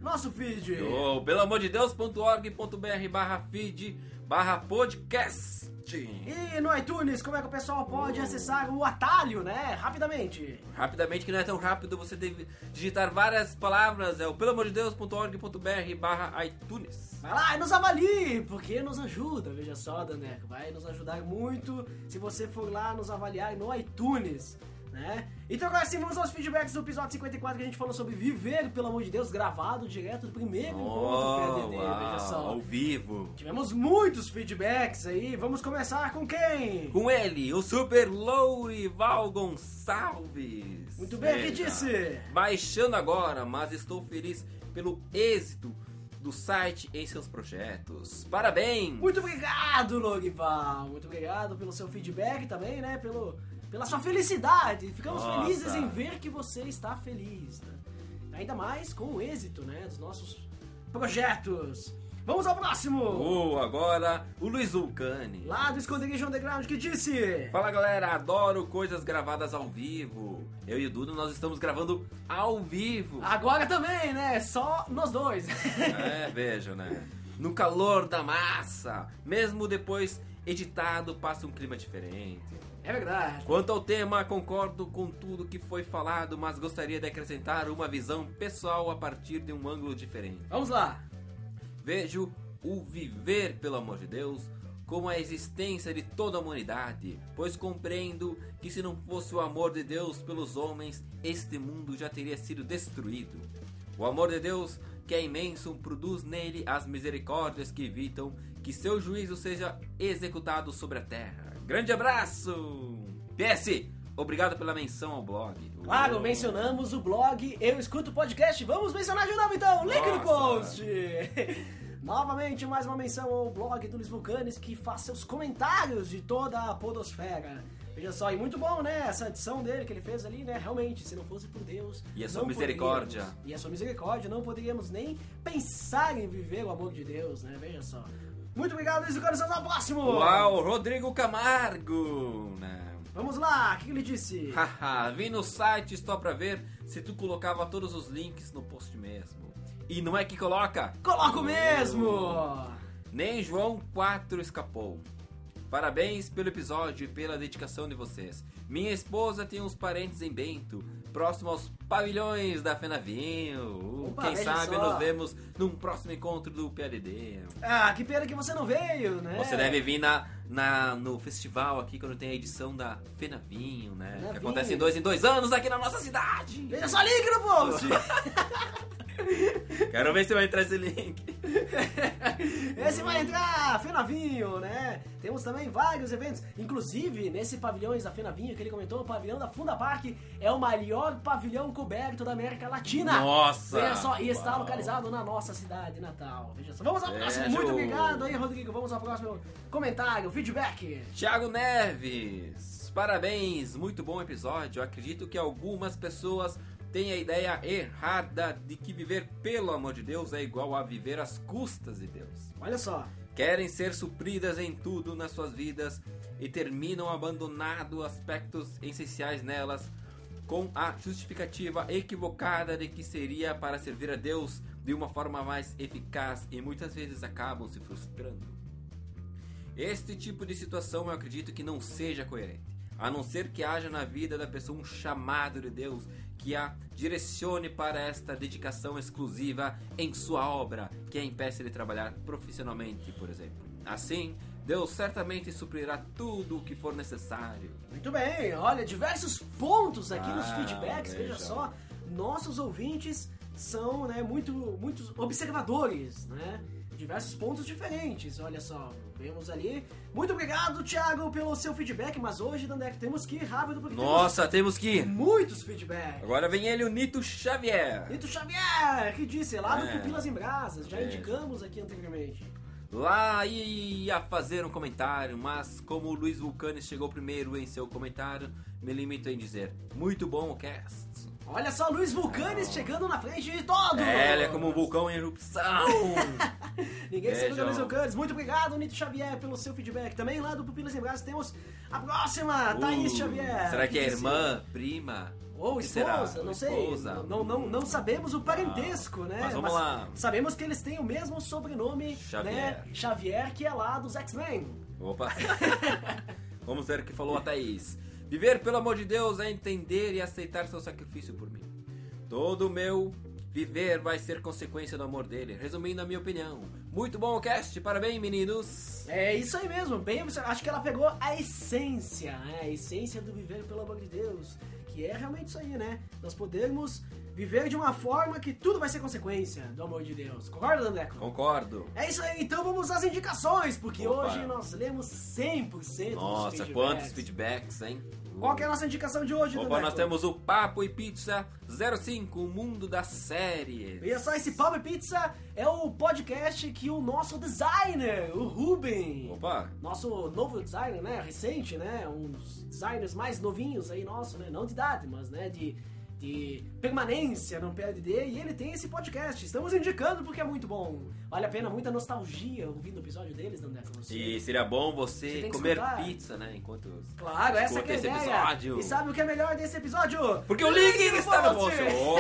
Nosso feed. Oh, pelo amor de Deus.org.br barra feed barra podcast. E no iTunes, como é que o pessoal pode acessar o atalho, né? Rapidamente. Rapidamente, que não é tão rápido, você deve digitar várias palavras. É o pelo amor de Deus.org.br barra iTunes. Vai lá e nos avalie, porque nos ajuda, veja só, Daneco. Vai nos ajudar muito se você for lá nos avaliar no iTunes. Né? Então agora sim, vamos aos feedbacks do episódio 54 que a gente falou sobre viver, pelo amor de Deus, gravado direto do primeiro encontro PDD, veja só. ao vivo. Tivemos muitos feedbacks aí, vamos começar com quem? Com ele, o Super Lourival Gonçalves. Muito bem, que disse? Baixando agora, mas estou feliz pelo êxito do site em seus projetos. Parabéns! Muito obrigado, Logival. Muito obrigado pelo seu feedback também, né? Pelo, pela sua felicidade. Ficamos Nossa. felizes em ver que você está feliz. Né? Ainda mais com o êxito, né? Dos nossos projetos. Vamos ao próximo! Oh, agora o Luiz Vulcani. Lá do Esconderijo Underground que disse... Fala galera, adoro coisas gravadas ao vivo. Eu e o Dudu nós estamos gravando ao vivo. Agora também, né? Só nós dois. É, veja, né? No calor da massa, mesmo depois editado, passa um clima diferente. é verdade. Quanto ao tema, concordo com tudo que foi falado, mas gostaria de acrescentar uma visão pessoal a partir de um ângulo diferente. Vamos lá. Vejo o viver, pelo amor de Deus, como a existência de toda a humanidade, pois compreendo que se não fosse o amor de Deus pelos homens, este mundo já teria sido destruído. O amor de Deus, que é imenso, produz nele as misericórdias que evitam que seu juízo seja executado sobre a terra. Grande abraço! PS, obrigado pela menção ao blog. Claro, Oh. mencionamos o blog Eu Escuto Podcast. Vamos mencionar de novo então. Link no Nossa. post. Novamente, mais uma menção ao blog do Luiz Vulcanes que faz seus comentários de toda a podosfera. Veja só, e muito bom, né? Essa edição dele que ele fez ali, né? Realmente, se não fosse por Deus. E a sua não misericórdia. E a sua misericórdia, não poderíamos nem pensar em viver o amor de Deus, né? Veja só. Muito obrigado, Luiz Vulcanes. Até o próximo. Uau, Rodrigo Camargo! Né? Vamos lá, o que que ele disse? Haha, vim no site só pra ver se tu colocava todos os links no post mesmo. E não é que coloca? Coloco mesmo! Nem João 4 escapou. Parabéns pelo episódio e pela dedicação de vocês. Minha esposa tem uns parentes em Bento, próximo aos pavilhões da Fenavinho. Opa, Quem sabe só. nos vemos num próximo encontro do PLD. Ah, que pena que você não veio, né? Você deve vir na, na- no festival aqui quando tem a edição da Fenavinho, né? Fenavinho. Que acontece em dois em dois anos aqui na nossa cidade. Veja só link no post! Quero ver se vai entrar esse link. Esse vai entrar, Fenavinho, né? Temos também vários eventos, inclusive nesse pavilhões da Fenavinho que ele comentou, o pavilhão da Funda Park é o maior pavilhão coberto da América Latina. Nossa! Veja só, e está Uau. localizado na nossa cidade natal. Veja só. Vamos ao próximo. Muito obrigado aí, Rodrigo. Vamos ao próximo comentário, feedback. Thiago Neves, parabéns, muito bom episódio. Acredito que algumas pessoas têm a ideia errada de que viver pelo amor de Deus é igual a viver às custas de Deus. Olha só. Querem ser supridas em tudo nas suas vidas e terminam abandonando aspectos essenciais nelas com a justificativa equivocada de que seria para servir a Deus de uma forma mais eficaz e muitas vezes acabam se frustrando. Este tipo de situação eu acredito que não seja coerente, a não ser que haja na vida da pessoa um chamado de Deus que a direcione para esta dedicação exclusiva em sua obra, que a impeça de trabalhar profissionalmente, por exemplo. Assim, Deus certamente suprirá tudo o que for necessário. Muito bem, olha, diversos pontos aqui nos Ah, feedbacks, veja veja. só. Nossos ouvintes são, né, muito, muitos observadores, né? Diversos pontos diferentes, olha só. Vemos ali. Muito obrigado, Thiago, pelo seu feedback, mas hoje, Dandek, temos que ir rápido porque Nossa, temos que temos ir! muitos feedbacks. Agora vem ele, o Nito Xavier. Nito Xavier, que disse lá do É. Pupilas em Brasas, já É. indicamos aqui anteriormente. Lá ia fazer um comentário, mas como o Luiz Vulcanes chegou primeiro em seu comentário, me limito em dizer: muito bom o cast. Olha só, Luiz Vulcanes chegando na frente de todos! É, ele é como um vulcão em erupção. Ninguém segura Luiz Vulcanes. Muito obrigado, Nito Xavier, pelo seu feedback. Também lá do Pupilas em Braços temos a próxima, Thaís Uh, Xavier. Será que é disse- irmã, prima? Ou esposa, não sei. esposa? Não, não, não sabemos o parentesco, né? mas vamos lá. Sabemos que eles têm o mesmo sobrenome, Xavier. né? Xavier, que é lá dos X-Men. Opa! Vamos ver o que falou a Thaís. Viver, pelo amor de Deus, é entender e aceitar seu sacrifício por mim. Todo o meu viver vai ser consequência do amor dele. Resumindo a minha opinião. Muito bom o cast, parabéns, meninos! É isso aí mesmo, bem. Acho que ela pegou a essência, né? A essência do viver pelo amor de Deus. Que é realmente isso aí, né? Nós podemos viver de uma forma que tudo vai ser consequência do amor de Deus. Concorda, Dandeco? Concordo. É isso aí, então vamos às indicações, porque Opa. hoje nós lemos 100% Nossa, dos feedbacks. quantos feedbacks, hein? Qual que é a nossa indicação de hoje, Opa, nós temos o Papo e Pizza 05, o mundo das séries. E é só esse Palme Pizza é o podcast que o nosso designer, o Ruben, Opa, nosso novo designer, né, recente, né, um dos designers mais novinhos aí nosso, né, não de idade, mas, né, de, de permanência no PLD, e ele tem esse podcast. Estamos indicando porque é muito bom. Vale a pena, muita nostalgia ouvindo o episódio deles, Dandeco. Você... e seria bom Você você comer escutar. pizza, né? Enquanto. Claro, essa é a esse ideia. episódio. E sabe o que é melhor desse episódio? Porque o link está no post.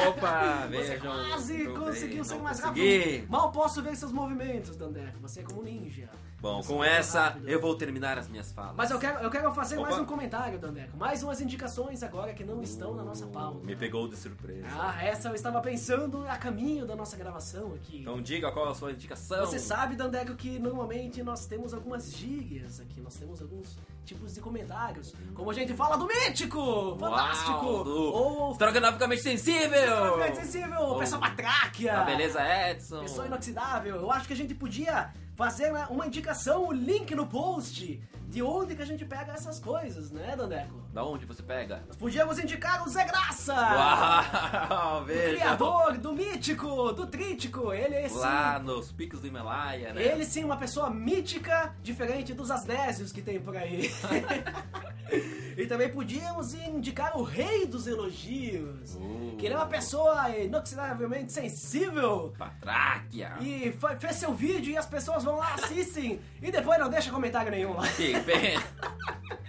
Opa, Você vejam. quase conseguiu bem, ser não mais consegui. rápido. Mal posso ver seus movimentos, Dandeco. Você é como um ninja. Bom, com é essa rápido. eu vou terminar as minhas falas. Mas eu quero, eu quero fazer mais Opa. um comentário, Dandeco. Mais umas indicações agora que não estão na nossa pauta. Me pegou de surpresa. Ah, essa eu estava pensando a caminho da nossa gravação aqui. Então diga qual a sua indicação. Você sabe, Dandeco, que normalmente nós temos algumas gírias aqui, nós temos alguns tipos de comentários. Como a gente fala do mítico, fantástico, Uau, do ou Estrogonoficamente sensível. Fica sensível, Ou- pessoa patráquia, A beleza Edson. pessoa inoxidável. Eu acho que a gente podia fazer uma indicação, o link no post de onde que a gente pega essas coisas, né, Dandeco? Da onde você pega? Nós podíamos indicar o Zé Graça! Uau, veja. criador do mítico, do trítico, ele é sim, Lá nos picos do Himalaia, né? ele sim uma pessoa mítica, diferente dos asnésios que tem por aí. e também podíamos indicar o rei dos elogios, Uh. que ele é uma pessoa inoxidavelmente sensível. Patráquia. E fez seu vídeo e as pessoas vão lá, assistem e depois não deixa comentário nenhum lá. Que pena.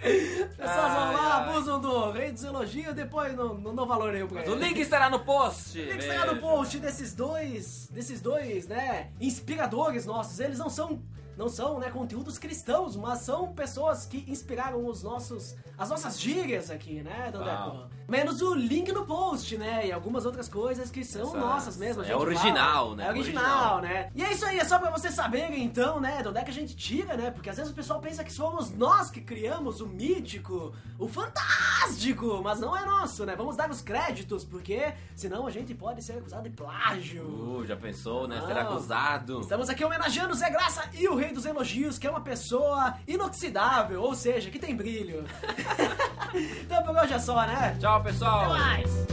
As pessoas vão lá, ai. abusam do rei dos elogios e depois não, não dão valor nenhum pra Mas ele. o link estará no post. O link estará no post desses dois, desses dois, né, inspiradores nossos. Eles não são, não são, né, conteúdos cristãos, mas são pessoas que inspiraram os nossos, as nossas gírias aqui, né, Dandeco? Menos o link no post, né, e algumas outras coisas que são Essa- nossas mesmo. é original, fala. né? É original, né? E é isso aí, é só pra vocês saberem então, né, de onde é que a gente tira, né, porque às vezes o pessoal pensa que somos nós que criamos o mítico, o fantástico, mas não é nosso, né? Vamos dar os créditos, porque senão a gente pode ser acusado de plágio. Uh, já pensou, né? Não. Será acusado. Estamos aqui homenageando o Zé Graça e o Rei dos Elogios, que é uma pessoa inoxidável, ou seja, que tem brilho. então por hoje é só, né? Tchau, Tchau, pessoal. Até mais.